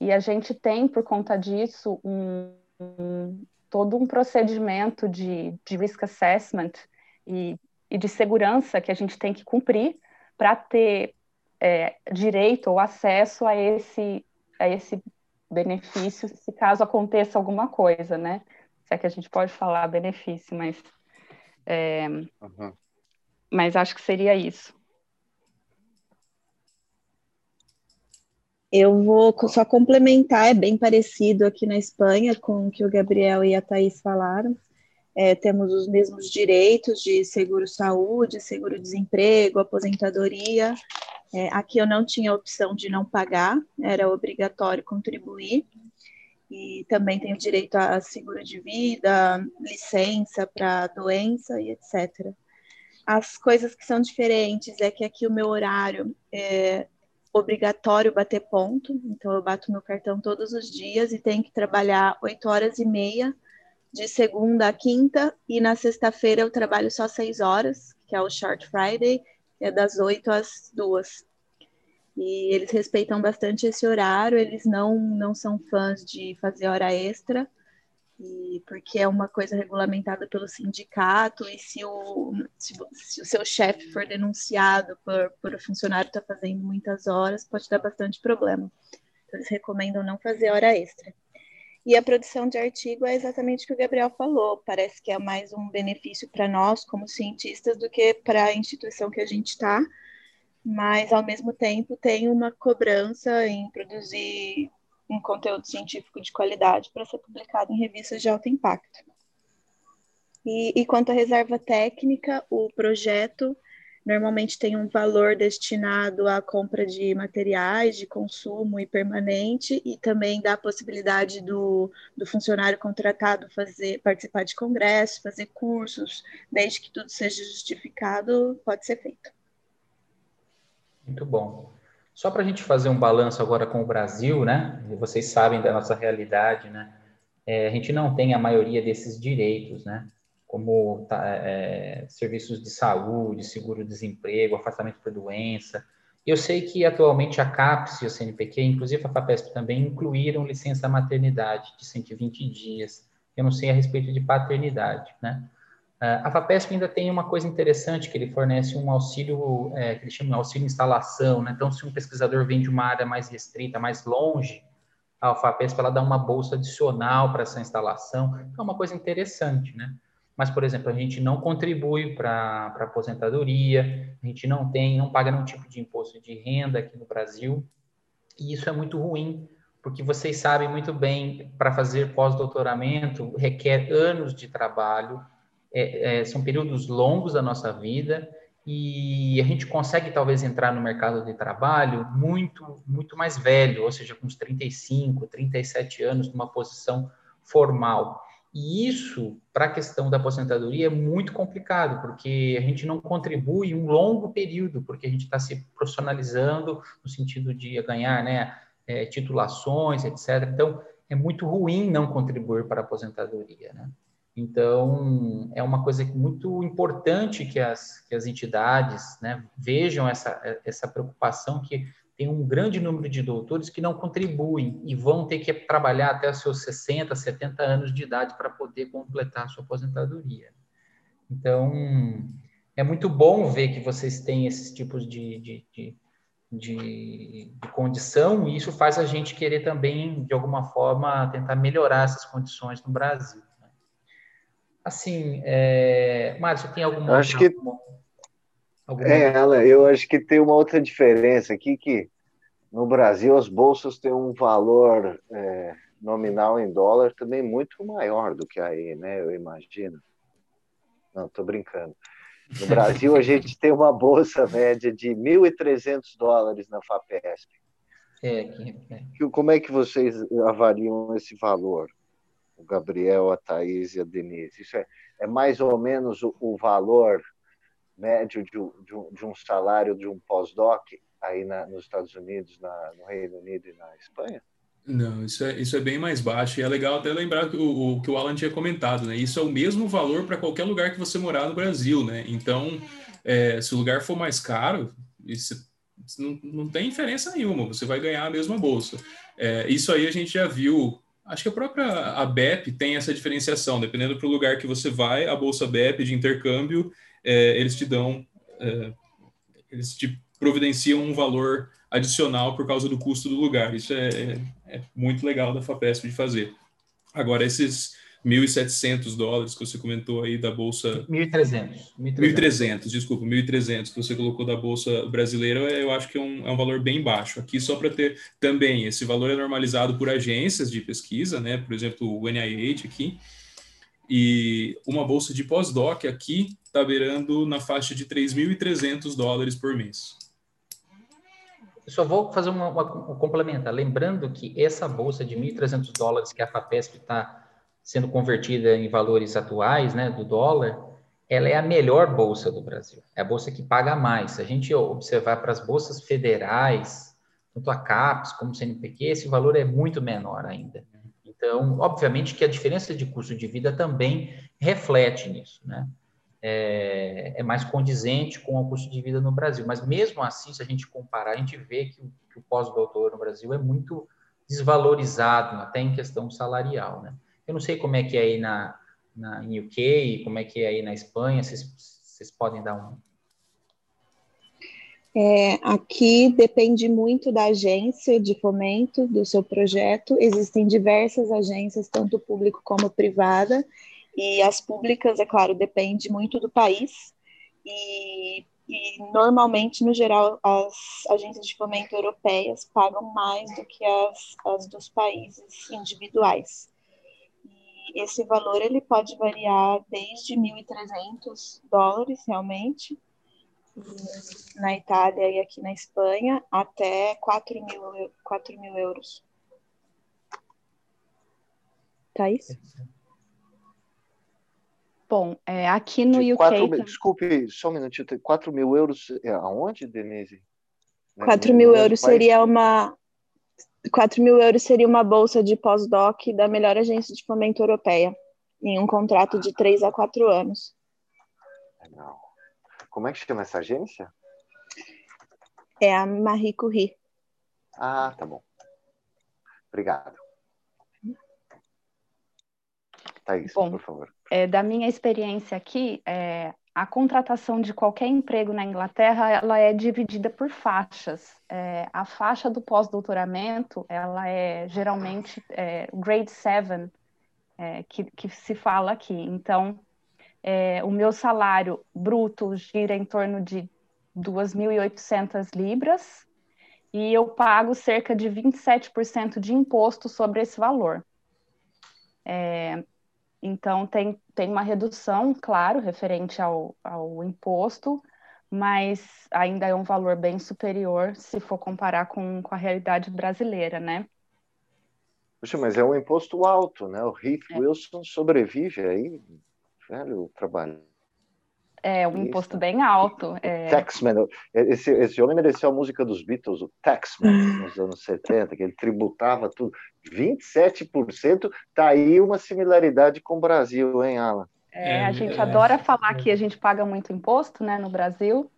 C: E a gente tem, por conta disso, um, um todo um procedimento de, de risk assessment e, e de segurança que a gente tem que cumprir para ter é, direito ou acesso a esse, a esse benefício, se caso aconteça alguma coisa, né? Se é que a gente pode falar benefício, mas, é, uhum. mas acho que seria isso.
D: Eu vou só complementar, é bem parecido aqui na Espanha com o que o Gabriel e a Thaís falaram. É, temos os mesmos direitos de seguro-saúde, seguro-desemprego, aposentadoria. É, aqui eu não tinha opção de não pagar, era obrigatório contribuir. E também tenho direito a seguro de vida, licença para doença e etc. As coisas que são diferentes é que aqui o meu horário é, obrigatório bater ponto, então eu bato meu cartão todos os dias e tenho que trabalhar oito horas e meia de segunda a quinta, e na sexta-feira eu trabalho só seis horas, que é o Short Friday, é das oito às duas. E eles respeitam bastante esse horário, eles não, não são fãs de fazer hora extra, e porque é uma coisa regulamentada pelo sindicato, e se o, se, se o seu chefe for denunciado por, por o funcionário estar tá fazendo muitas horas, pode dar bastante problema. Então, eles recomendam não fazer hora extra. E a produção de artigo é exatamente o que o Gabriel falou, parece que é mais um benefício para nós, como cientistas, do que para a instituição que a gente está, mas, ao mesmo tempo, tem uma cobrança em produzir um conteúdo científico de qualidade para ser publicado em revistas de alto impacto. E, e quanto à reserva técnica, o projeto normalmente tem um valor destinado à compra de materiais de consumo e permanente e também dá a possibilidade do, do funcionário contratado fazer participar de congressos, fazer cursos, desde que tudo seja justificado, pode ser feito.
B: Muito bom. Só para a gente fazer um balanço agora com o Brasil, né? Vocês sabem da nossa realidade, né? É, a gente não tem a maioria desses direitos, né? Como tá, é, serviços de saúde, seguro-desemprego, afastamento por doença. Eu sei que atualmente a CAPES e o CNPq, inclusive a FAPESP também, incluíram licença maternidade de 120 dias. Eu não sei a respeito de paternidade, né? A FAPESP ainda tem uma coisa interessante, que ele fornece um auxílio, é, que ele chama de auxílio instalação, né? Então, se um pesquisador vem de uma área mais restrita, mais longe, a FAPESP ela dá uma bolsa adicional para essa instalação, então é uma coisa interessante, né? Mas, por exemplo, a gente não contribui para a aposentadoria, a gente não tem, não paga nenhum tipo de imposto de renda aqui no Brasil, e isso é muito ruim, porque vocês sabem muito bem, para fazer pós-doutoramento requer anos de trabalho, é, é, são períodos longos da nossa vida e a gente consegue talvez entrar no mercado de trabalho muito muito mais velho, ou seja, com uns 35, 37 anos, numa posição formal. E isso, para a questão da aposentadoria, é muito complicado, porque a gente não contribui um longo período, porque a gente está se profissionalizando no sentido de ganhar né, é, titulações, etc. Então, é muito ruim não contribuir para a aposentadoria. Né? Então, é uma coisa muito importante que as, que as entidades né, vejam essa, essa preocupação que tem um grande número de doutores que não contribuem e vão ter que trabalhar até os seus 60, 70 anos de idade para poder completar a sua aposentadoria. Então, é muito bom ver que vocês têm esses tipos de, de, de, de, de condição e isso faz a gente querer também, de alguma forma, tentar melhorar essas condições no Brasil. Assim, é... Márcio, tem alguma
A: acho que alguma... É, ela, eu acho que tem uma outra diferença aqui que no Brasil as bolsas têm um valor é, nominal em dólar também muito maior do que aí, né? Eu imagino. Não, estou brincando. No (laughs) Brasil a gente tem uma bolsa média de 1.300 dólares na Fapesp. É, é. Como é que vocês avaliam esse valor? o Gabriel, a Thaís e a Denise. Isso é, é mais ou menos o, o valor médio de, um, de, um, salário de um pós-doc aí na, nos Estados Unidos, na, no Reino Unido e na Espanha?
E: Não, isso é, isso é bem mais baixo. E é legal até lembrar que o, o que o Alan tinha comentado, né? Isso é o mesmo valor para qualquer lugar que você morar no Brasil, né? Então, é, se o lugar for mais caro, isso não, não tem diferença nenhuma, você vai ganhar a mesma bolsa. É, isso aí a gente já viu Acho que a própria a BEP tem essa diferenciação, dependendo para o lugar que você vai, a bolsa BEP de intercâmbio, é, eles te dão, é, eles te providenciam um valor adicional por causa do custo do lugar. Isso é, é, é muito legal da FAPESP de fazer. Agora, esses 1.700 dólares que você comentou aí da Bolsa...
B: 1.300.
E: 1.300, desculpa, 1.300 que você colocou da Bolsa Brasileira, eu acho que é um, é um valor bem baixo. Aqui, só para ter também, esse valor é normalizado por agências de pesquisa, né? Por exemplo, o NIH aqui, e uma bolsa de pós-doc aqui está beirando na faixa de 3.300 dólares por mês.
B: Eu só vou fazer uma, uma, uma complementar. Lembrando que essa bolsa de 1.300 dólares que a FAPESP está sendo convertida em valores atuais, né, do dólar, ela é a melhor bolsa do Brasil. É a bolsa que paga mais. Se a gente observar para as bolsas federais, tanto a CAPES como o CNPq, esse valor é muito menor ainda. Então, obviamente que a diferença de custo de vida também reflete nisso, né? É, é mais condizente com o custo de vida no Brasil. Mas mesmo assim, se a gente comparar, a gente vê que o, o pós-doutor no Brasil é muito desvalorizado, até em questão salarial, né? Eu não sei como é que é aí na, na UK, como é que é aí na Espanha, vocês, vocês podem dar um.
D: É, aqui depende muito da agência de fomento do seu projeto. Existem diversas agências, tanto público como privada, e as públicas, é claro, depende muito do país. E, e normalmente, no geral, as agências de fomento europeias pagam mais do que as, as dos países individuais esse valor ele pode variar desde 1.300 dólares, realmente, na Itália e aqui na Espanha, até 4 mil, 4 mil euros. Thaís?
C: Bom, é, aqui no
A: de
C: UK...
A: 4, tá... Desculpe, só um minutinho. 4 mil euros é aonde, Denise?
D: 4 mil euros seria uma, 4 mil euros seria uma bolsa de pós-doc da melhor agência de fomento europeia. em um contrato de três a quatro anos.
A: Legal. Como é que chama essa agência?
D: É a Marie Curie.
A: Ah, tá bom. Obrigado. Thaís,
C: Bom,
A: por favor.
C: É, da minha experiência aqui, é, a contratação de qualquer emprego na Inglaterra ela é dividida por faixas. É, a faixa do pós-doutoramento ela é geralmente é, grade 7, é, que, que se fala aqui. Então, é, o meu salário bruto gira em torno de 2.800 libras e eu pago cerca de 27% de imposto sobre esse valor. É, então, tem, tem uma redução, claro, referente ao, ao imposto, mas ainda é um valor bem superior se for comparar com, com a realidade brasileira, né?
A: Puxa, mas é um imposto alto, né? O Heath é. Wilson sobrevive aí, velho, trabalho.
C: É um imposto bem alto. É...
A: Taxman, esse, esse homem mereceu a música dos Beatles, o Taxman, (laughs) nos anos 70, que ele tributava tudo. 27%, tá aí uma similaridade com o Brasil, hein, Alan?
C: É, a gente é, adora falar que a gente paga muito imposto, né, no Brasil.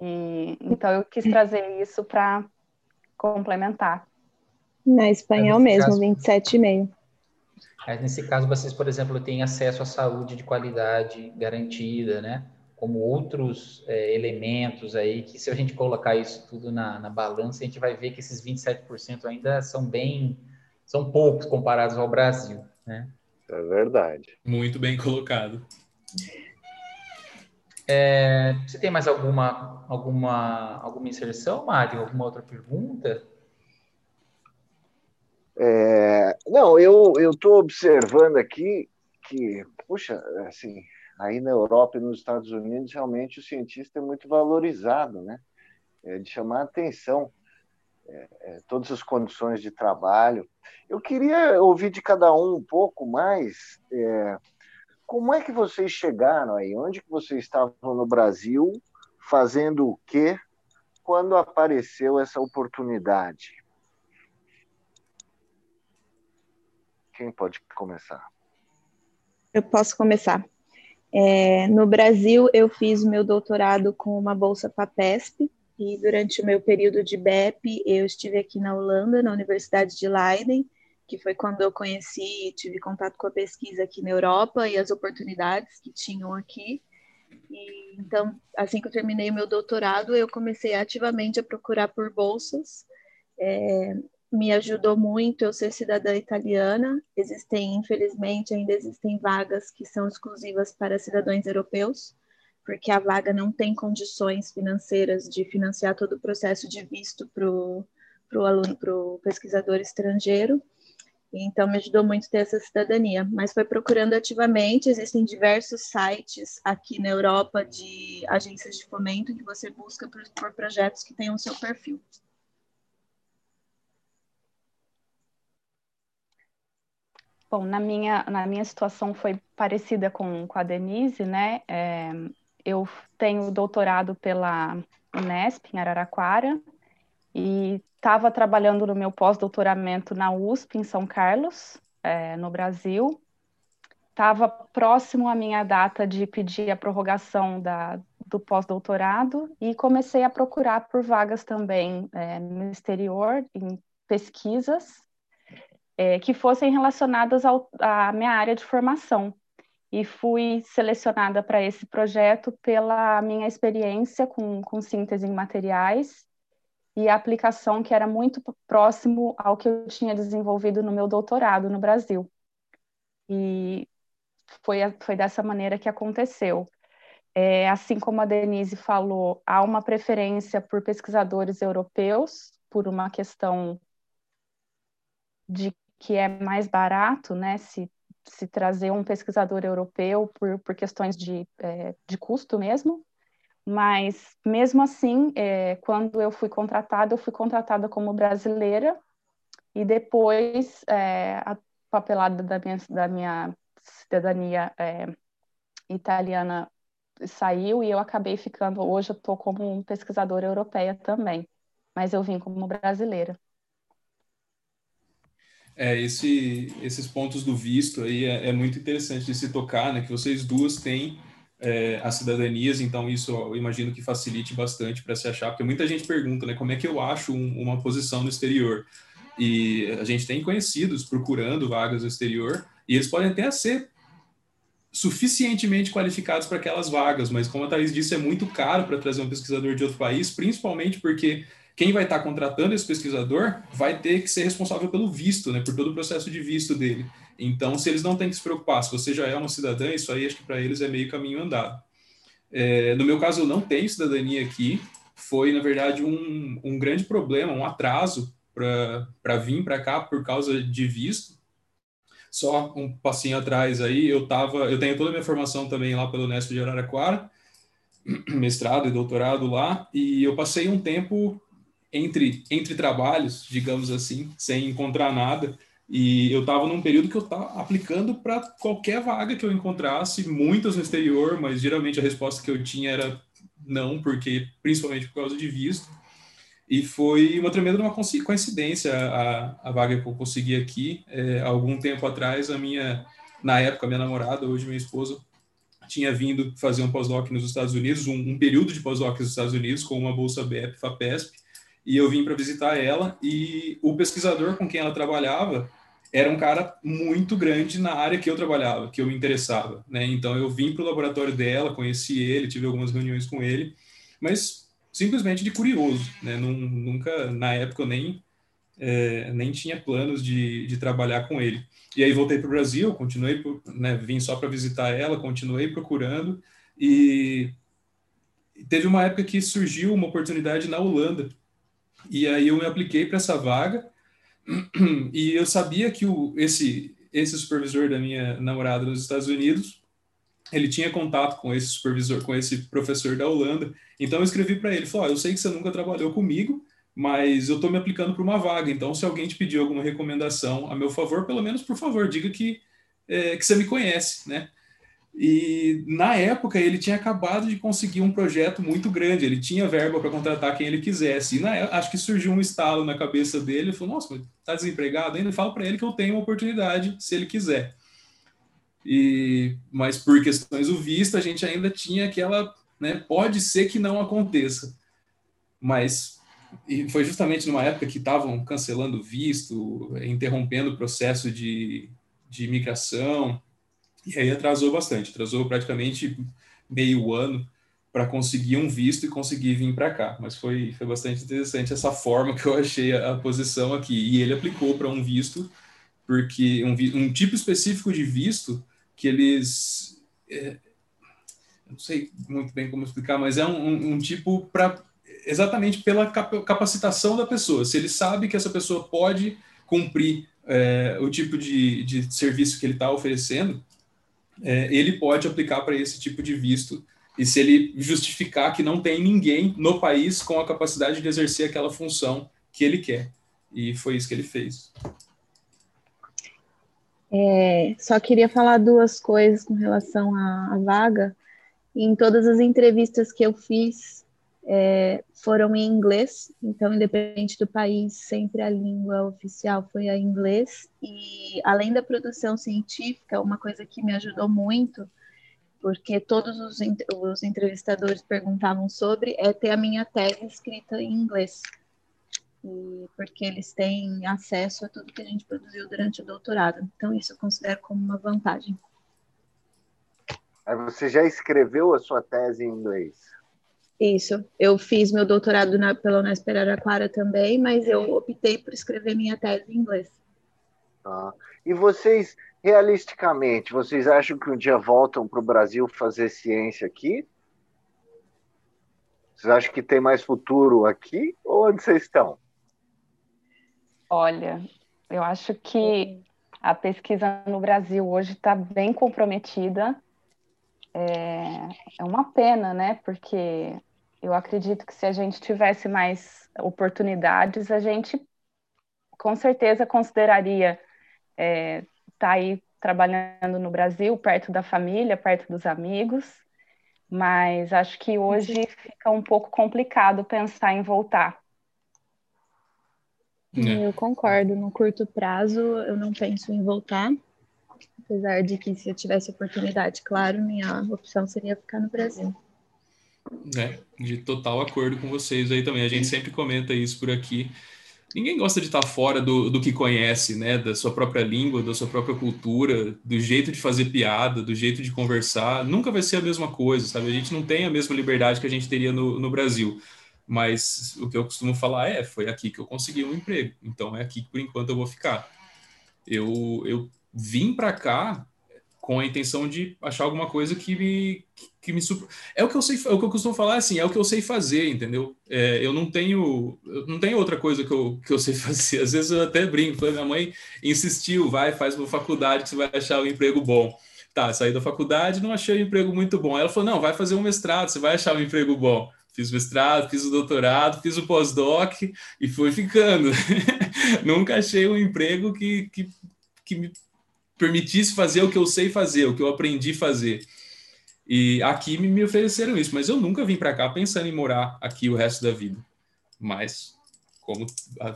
C: E, então eu quis trazer isso para complementar.
D: Na Espanha é o mesmo, 27,5%.
B: Mas nesse caso, vocês, por exemplo, têm acesso à saúde de qualidade garantida, né? Como outros é, elementos aí, que se a gente colocar isso tudo na, na balança, a gente vai ver que esses 27% ainda são bem, são poucos comparados ao Brasil, né?
A: É verdade.
E: Muito bem colocado.
B: É, você tem mais alguma, alguma, alguma inserção, Mário? Alguma outra pergunta?
A: É, não, eu estou observando aqui que, puxa, assim, aí na Europa e nos Estados Unidos, realmente o cientista é muito valorizado, né? É, de chamar atenção, é, é, todas as condições de trabalho. Eu queria ouvir de cada um um pouco mais é, como é que vocês chegaram aí? Onde que vocês estavam no Brasil, fazendo o quê, quando apareceu essa oportunidade? Quem pode começar?
D: Eu posso começar. É, no Brasil, eu fiz meu doutorado com uma bolsa PAPESP, e durante o meu período de BEP, eu estive aqui na Holanda, na Universidade de Leiden, que foi quando eu conheci e tive contato com a pesquisa aqui na Europa e as oportunidades que tinham aqui. E, então, assim que eu terminei o meu doutorado, eu comecei ativamente a procurar por bolsas. É, me ajudou muito eu ser cidadã italiana. Existem, infelizmente, ainda existem vagas que são exclusivas para cidadãos europeus, porque a vaga não tem condições financeiras de financiar todo o processo de visto para o aluno, para o pesquisador estrangeiro. Então, me ajudou muito ter essa cidadania. Mas foi procurando ativamente. Existem diversos sites aqui na Europa de agências de fomento que você busca por, por projetos que tenham o seu perfil.
C: Bom, na minha, na minha situação foi parecida com, com a Denise, né? É, eu tenho doutorado pela Unesp, em Araraquara, e estava trabalhando no meu pós-doutoramento na USP, em São Carlos, é, no Brasil. Estava próximo à minha data de pedir a prorrogação da, do pós-doutorado e comecei a procurar por vagas também é, no exterior, em pesquisas, é, que fossem relacionadas ao, à minha área de formação. E fui selecionada para esse projeto pela minha experiência com, com síntese em materiais e a aplicação que era muito próximo ao que eu tinha desenvolvido no meu doutorado no Brasil. E foi, foi dessa maneira que aconteceu. É, assim como a Denise falou, há uma preferência por pesquisadores europeus, por uma questão de que é mais barato, né, se, se trazer um pesquisador europeu por, por questões de, é, de custo mesmo, mas mesmo assim, é, quando eu fui contratada, eu fui contratada como brasileira. E depois é, a papelada da minha, da minha cidadania é, italiana saiu e eu acabei ficando, hoje eu estou como pesquisadora europeia também, mas eu vim como brasileira.
E: É, esse, esses pontos do visto aí é, é, muito interessante de se tocar, né? Que vocês duas têm é, as cidadanias, então isso eu imagino que facilite bastante para se achar, porque muita gente pergunta, né? Como é que eu acho um, uma posição no exterior? E a gente tem conhecidos procurando vagas no exterior, e eles podem até ser suficientemente qualificados para aquelas vagas, mas como a Thaís disse, é muito caro para trazer um pesquisador de outro país, principalmente porque quem vai estar contratando esse pesquisador vai ter que ser responsável pelo visto, né, por todo o processo de visto dele. Então, se eles não têm que se preocupar, se você já é uma cidadã, isso aí acho que para eles é meio caminho andado. É, no meu caso, eu não tenho cidadania aqui, foi, na verdade, um, um grande problema, um atraso para vir para cá por causa de visto. Só um passinho atrás aí, eu tava, eu tenho toda a minha formação também lá pelo Unesp de Araraquara, (clears throat) mestrado e doutorado lá, e eu passei um tempo entre, entre trabalhos, digamos assim, sem encontrar nada. E eu estava num período que eu estava aplicando para qualquer vaga que eu encontrasse, muitas no exterior, mas geralmente a resposta que eu tinha era não, porque principalmente por causa de visto. E foi uma tremenda uma coincidência a, a vaga que eu consegui aqui. É, algum tempo atrás, a minha, na época, minha namorada, hoje minha esposa, tinha vindo fazer um pós-doc nos Estados Unidos, um, um período de pós-doc nos Estados Unidos, com uma bolsa BEP, FAPESP, e eu vim para visitar ela e o pesquisador com quem ela trabalhava era um cara muito grande na área que eu trabalhava, que eu me interessava, né? Então eu vim para o laboratório dela, conheci ele, tive algumas reuniões com ele, mas simplesmente de curioso, né? Nunca, na época eu nem é, nem tinha planos de, de trabalhar com ele. E aí voltei para o Brasil, continuei, né, vim só para visitar ela, continuei procurando e teve uma época que surgiu uma oportunidade na Holanda e aí eu me apliquei para essa vaga (clears throat) e eu sabia que o, esse, esse supervisor da minha namorada nos Estados Unidos, ele tinha contato com esse supervisor, com esse professor da Holanda. Então eu escrevi para ele, falou, oh, eu sei que você nunca trabalhou comigo, mas eu estou me aplicando para uma vaga. Então se alguém te pedir alguma recomendação a meu favor, pelo menos por favor diga que é, que você me conhece, né? E na época ele tinha acabado de conseguir um projeto muito grande, ele tinha verba para contratar quem ele quisesse. E na, acho que surgiu um estalo na cabeça dele, ele falou: "Nossa, tá desempregado ainda? Fala para ele que eu tenho uma oportunidade se ele quiser". E mas por questões do visto, a gente ainda tinha aquela, né, pode ser que não aconteça. Mas e foi justamente numa época que estavam cancelando visto, interrompendo o processo de, de imigração e aí atrasou bastante, atrasou praticamente meio ano para conseguir um visto e conseguir vir para cá. Mas foi, foi bastante interessante essa forma que eu achei a, a posição aqui. E ele aplicou para um visto, porque um, um, tipo específico de visto que eles. É, não sei muito bem como explicar, mas é um, um, um tipo para exatamente pela capacitação da pessoa. Se ele sabe que essa pessoa pode cumprir é, o tipo de, de serviço que ele está oferecendo, é, ele pode aplicar para esse tipo de visto e se ele justificar que não tem ninguém no país com a capacidade de exercer aquela função que ele quer. E foi isso que ele fez.
D: É, só queria falar duas coisas com relação à, à vaga. Em todas as entrevistas que eu fiz, é, foram em inglês, então, independente do país, sempre a língua oficial foi a inglês. E além da produção científica, uma coisa que me ajudou muito, porque todos os, os entrevistadores perguntavam sobre, é ter a minha tese escrita em inglês. E porque eles têm acesso a tudo que a gente produziu durante o doutorado. Então, isso eu considero como uma vantagem.
A: Você já escreveu a sua tese em inglês?
D: Isso. Eu fiz meu doutorado na, pela Unesp Araraquara também, mas eu optei por escrever minha tese em inglês.
A: Ah. E vocês, realisticamente, vocês acham que um dia voltam para o Brasil fazer ciência aqui? Vocês acham que tem mais futuro aqui ou onde vocês estão?
C: Olha, eu acho que a pesquisa no Brasil hoje está bem comprometida. É, é uma pena, né? Porque eu acredito que se a gente tivesse mais oportunidades, a gente com certeza consideraria estar é, tá aí trabalhando no Brasil, perto da família, perto dos amigos, mas acho que hoje fica um pouco complicado pensar em voltar.
D: É. Eu concordo. No curto prazo, eu não penso em voltar. Apesar de que, se eu tivesse oportunidade, claro, minha opção seria ficar no Brasil.
E: É, de total acordo com vocês aí também. A gente sempre comenta isso por aqui. Ninguém gosta de estar fora do, do que conhece, né? Da sua própria língua, da sua própria cultura, do jeito de fazer piada, do jeito de conversar. Nunca vai ser a mesma coisa, sabe? A gente não tem a mesma liberdade que a gente teria no, no Brasil. Mas o que eu costumo falar é: foi aqui que eu consegui um emprego. Então é aqui que por enquanto eu vou ficar. Eu, eu vim para cá com a intenção de achar alguma coisa que me que me é o que eu sei é o que eu costumo falar assim é o que eu sei fazer entendeu? É, eu não tenho eu não tenho outra coisa que eu, que eu sei (laughs) fazer. Às vezes eu até brinco minha mãe insistiu vai faz uma faculdade que você vai achar um emprego bom. Tá saí da faculdade não achei um emprego muito bom. Ela falou não vai fazer um mestrado você vai achar um emprego bom. Fiz mestrado fiz o doutorado fiz o pós-doc e fui ficando. (laughs) Nunca achei um emprego que, que, que me permitisse fazer o que eu sei fazer, o que eu aprendi fazer. E aqui me ofereceram isso, mas eu nunca vim para cá pensando em morar aqui o resto da vida. Mas, como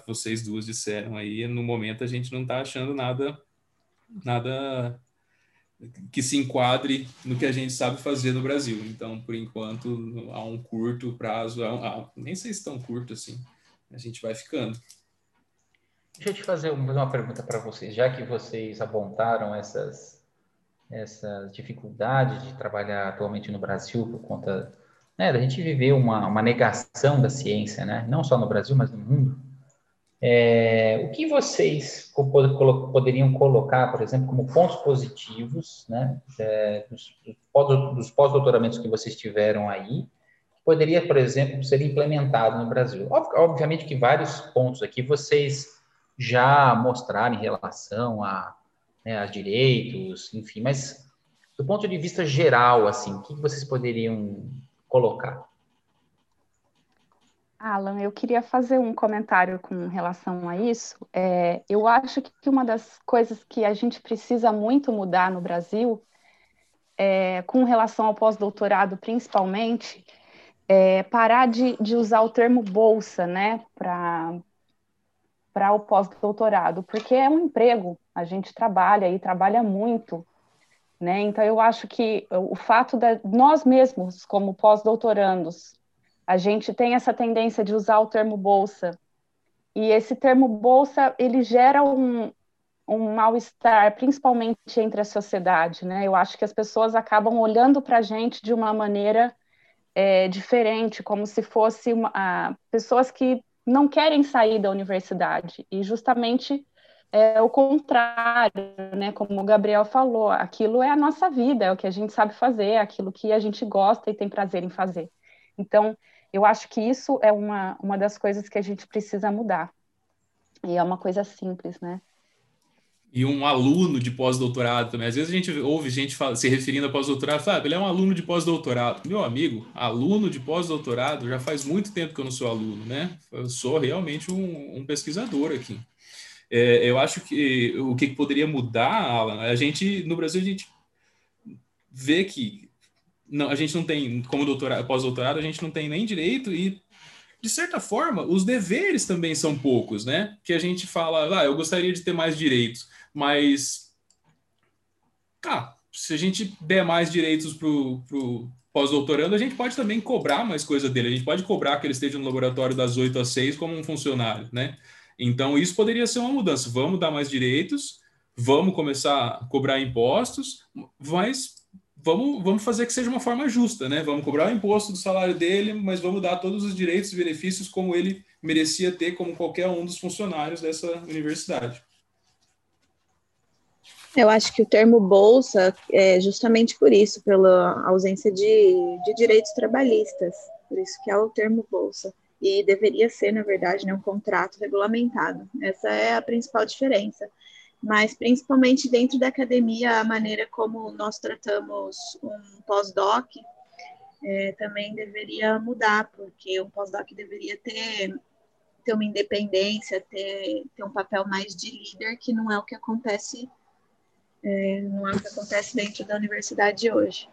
E: vocês duas disseram aí, no momento a gente não está achando nada, nada que se enquadre no que a gente sabe fazer no Brasil. Então, por enquanto, há um curto prazo, há, há, nem sei se tão curto assim, a gente vai ficando.
B: Deixa eu te fazer uma pergunta para vocês, já que vocês apontaram essas, essas dificuldades de trabalhar atualmente no Brasil por conta né, da gente viver uma, uma negação da ciência, né? não só no Brasil, mas no mundo. É, o que vocês poderiam colocar, por exemplo, como pontos positivos né, é, dos, dos pós-doutoramentos que vocês tiveram aí, que poderia, por exemplo, ser implementado no Brasil? Obviamente que vários pontos aqui vocês já mostrar em relação a, né, a direitos, enfim, mas do ponto de vista geral, assim, o que vocês poderiam colocar?
C: Alan, eu queria fazer um comentário com relação a isso. É, eu acho que uma das coisas que a gente precisa muito mudar no Brasil, é, com relação ao pós-doutorado principalmente, é parar de, de usar o termo bolsa, né, para para o pós-doutorado, porque é um emprego, a gente trabalha e trabalha muito, né? Então eu acho que o fato de nós mesmos, como pós-doutorandos, a gente tem essa tendência de usar o termo bolsa, e esse termo bolsa, ele gera um, um mal-estar, principalmente entre a sociedade, né? Eu acho que as pessoas acabam olhando para a gente de uma maneira é, diferente, como se fosse uma, a, pessoas que não querem sair da universidade e justamente é o contrário, né? Como o Gabriel falou, aquilo é a nossa vida, é o que a gente sabe fazer, é aquilo que a gente gosta e tem prazer em fazer. Então, eu acho que isso é uma, uma das coisas que a gente precisa mudar. E é uma coisa simples, né?
E: E um aluno de pós-doutorado também. Às vezes a gente ouve gente fala, se referindo a pós-doutorado, ah, ele é um aluno de pós-doutorado. Meu amigo, aluno de pós-doutorado, já faz muito tempo que eu não sou aluno, né? Eu sou realmente um, um pesquisador aqui. É, eu acho que o que poderia mudar, Alan, a gente, no Brasil, a gente vê que não, a gente não tem, como doutorado, pós-doutorado, a gente não tem nem direito e de certa forma, os deveres também são poucos, né? Que a gente fala, ah, eu gostaria de ter mais direitos. Mas, se a gente der mais direitos para o pós-doutorando, a gente pode também cobrar mais coisa dele. A gente pode cobrar que ele esteja no laboratório das 8 às 6 como um funcionário, né? Então, isso poderia ser uma mudança. Vamos dar mais direitos, vamos começar a cobrar impostos, mas vamos, vamos fazer que seja uma forma justa, né? Vamos cobrar o imposto do salário dele, mas vamos dar todos os direitos e benefícios como ele merecia ter, como qualquer um dos funcionários dessa universidade.
D: Eu acho que o termo bolsa é justamente por isso, pela ausência de, de direitos trabalhistas, por isso que é o termo bolsa. E deveria ser, na verdade, né, um contrato regulamentado. Essa é a principal diferença. Mas, principalmente dentro da academia, a maneira como nós tratamos um pós-doc é, também deveria mudar, porque um pós-doc deveria ter, ter uma independência, ter, ter um papel mais de líder, que não é o que acontece é, não é o que acontece dentro da universidade hoje.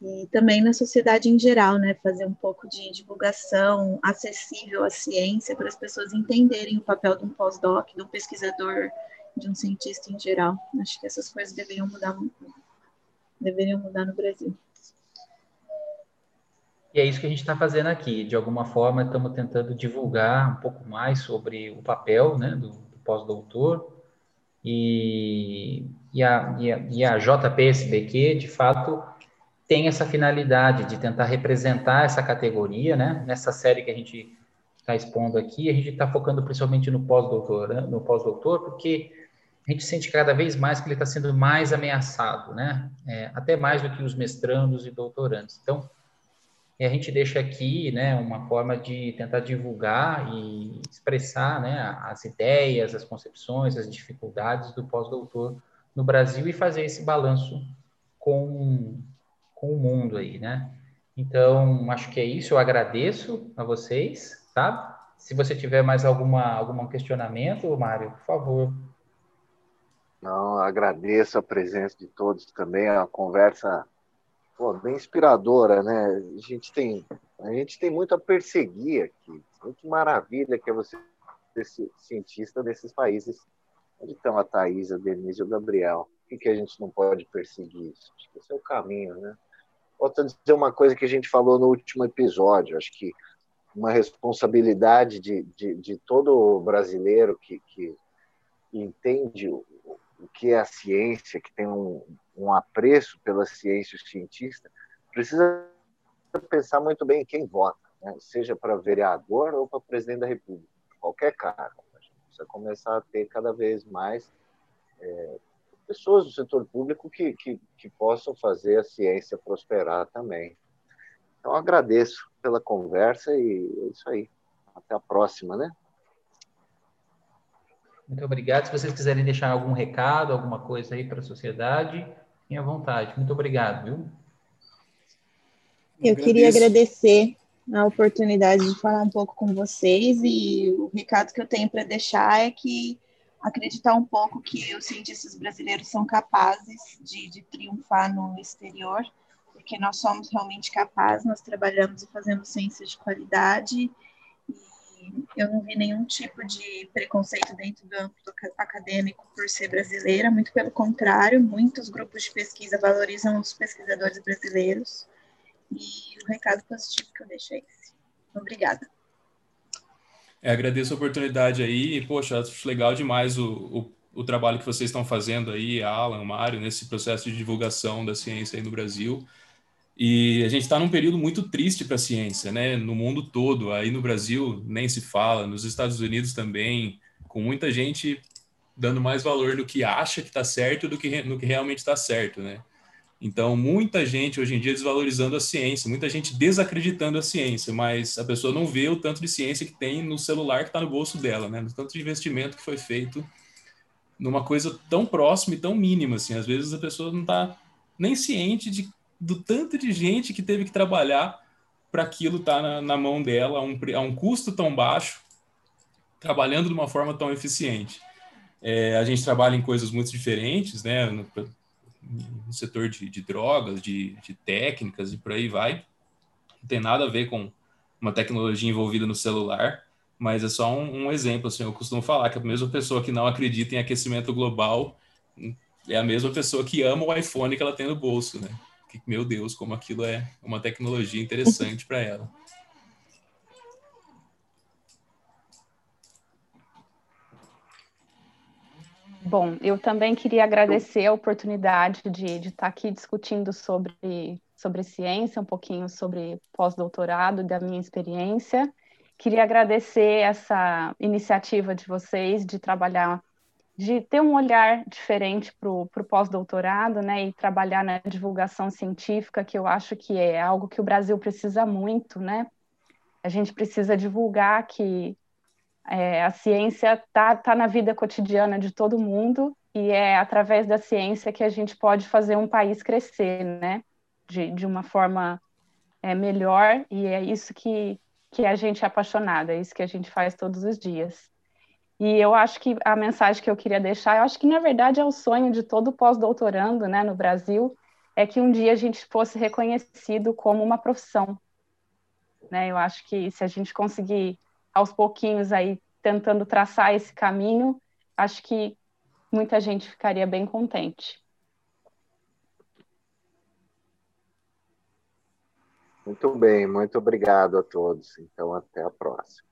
D: e também na sociedade em geral, né, fazer um pouco de divulgação acessível à ciência para as pessoas entenderem o papel de um pós-doc, de um pesquisador, de um cientista em geral. Acho que essas coisas deveriam mudar deveriam mudar no Brasil.
B: E é isso que a gente está fazendo aqui. De alguma forma, estamos tentando divulgar um pouco mais sobre o papel né, do, do pós-doutor. E, e, a, e, a, e a JPSBQ, de fato, tem essa finalidade de tentar representar essa categoria, né? Nessa série que a gente está expondo aqui, a gente está focando principalmente no pós-doutor, né? no pós-doutor, porque a gente sente cada vez mais que ele está sendo mais ameaçado, né? É, até mais do que os mestrandos e doutorandos. Então, a gente deixa aqui, né, uma forma de tentar divulgar e expressar, né, as ideias, as concepções, as dificuldades do pós-doutor no Brasil e fazer esse balanço com com o mundo aí, né? Então, acho que é isso. Eu agradeço a vocês, tá? Se você tiver mais alguma algum questionamento, Mário, por favor.
A: Não, agradeço a presença de todos também, a conversa pô, bem inspiradora, né? A gente tem a gente tem muito a perseguir aqui. Muito maravilha que é você ser cientista desses países onde estão a Thais, a Denise e o Gabriel. Por que, a gente não pode perseguir isso? Acho que esse é o caminho, né? Volto dizer uma coisa que a gente falou no último episódio. Acho que uma responsabilidade de, de, de todo brasileiro que, que entende o, o, que é a ciência, que tem um, um apreço pela ciência cientista, precisa pensar muito bem em quem vota, né? seja para vereador ou para presidente da República, qualquer cargo. Precisa começar a ter cada vez mais é, pessoas do setor público que, que, que possam fazer a ciência prosperar também. Então, agradeço pela conversa e é isso aí. Até a próxima, né?
B: Muito obrigado. Se vocês quiserem deixar algum recado, alguma coisa aí para a sociedade, fiquem à vontade. Muito obrigado, viu?
D: Eu queria agradecer a oportunidade de falar um pouco com vocês e o recado que eu tenho para deixar é que acreditar um pouco que os cientistas brasileiros são capazes de, de triunfar no exterior, porque nós somos realmente capazes, nós trabalhamos e fazemos ciência de qualidade, e eu não vi nenhum tipo de preconceito dentro do âmbito acadêmico por ser brasileira, muito pelo contrário, muitos grupos de pesquisa valorizam os pesquisadores brasileiros, e o recado positivo que eu deixo é esse. Obrigada.
E: É, agradeço a oportunidade aí. Poxa, acho legal demais o, o, o, trabalho que vocês estão fazendo aí, Alan, Mário, nesse processo de divulgação da ciência aí no Brasil. E a gente está num período muito triste para a ciência, né? No mundo todo. Aí no Brasil nem se fala, nos Estados Unidos também, com muita gente dando mais valor no que acha que está certo do que no que realmente está certo, né? Então, muita gente hoje em dia desvalorizando a ciência, muita gente desacreditando a ciência, mas a pessoa não vê o tanto de ciência que tem no celular que está no bolso dela, né? O tanto de investimento que foi feito numa coisa tão próxima e tão mínima, assim. Às vezes a pessoa não está nem ciente de, do tanto de gente que teve que trabalhar para aquilo estar tá na, na, mão dela a um, a um custo tão baixo, trabalhando de uma forma tão eficiente. É, a gente trabalha em coisas muito diferentes, né? No setor de, de drogas, de, de, técnicas e por aí vai. Não tem nada a ver com uma tecnologia envolvida no celular, mas é só um, um, exemplo. Assim, eu costumo falar que a mesma pessoa que não acredita em aquecimento global é a mesma pessoa que ama o iPhone que ela tem no bolso, né? Que, meu Deus, como aquilo é uma tecnologia interessante para ela.
C: Bom, eu também queria agradecer a oportunidade de, de estar aqui discutindo sobre, sobre ciência, um pouquinho sobre pós-doutorado, da minha experiência. Queria agradecer essa iniciativa de vocês de trabalhar, de ter um olhar diferente para o pós-doutorado, né, e trabalhar na divulgação científica, que eu acho que é algo que o Brasil precisa muito, né? A gente precisa divulgar que é, a ciência está tá na vida cotidiana de todo mundo e é através da ciência que a gente pode fazer um país crescer, né? De, de uma forma é, melhor e é isso que, que a gente é apaixonada, é isso que a gente faz todos os dias. E eu acho que a mensagem que eu queria deixar, eu acho que na verdade é o sonho de todo pós-doutorando, né, no Brasil, é que um dia a gente fosse reconhecido como uma profissão. Né? Eu acho que se a gente conseguir, aos pouquinhos, aí tentando traçar esse caminho, acho que muita gente ficaria bem contente.
A: Muito bem, muito obrigado a todos. Então, até a próxima.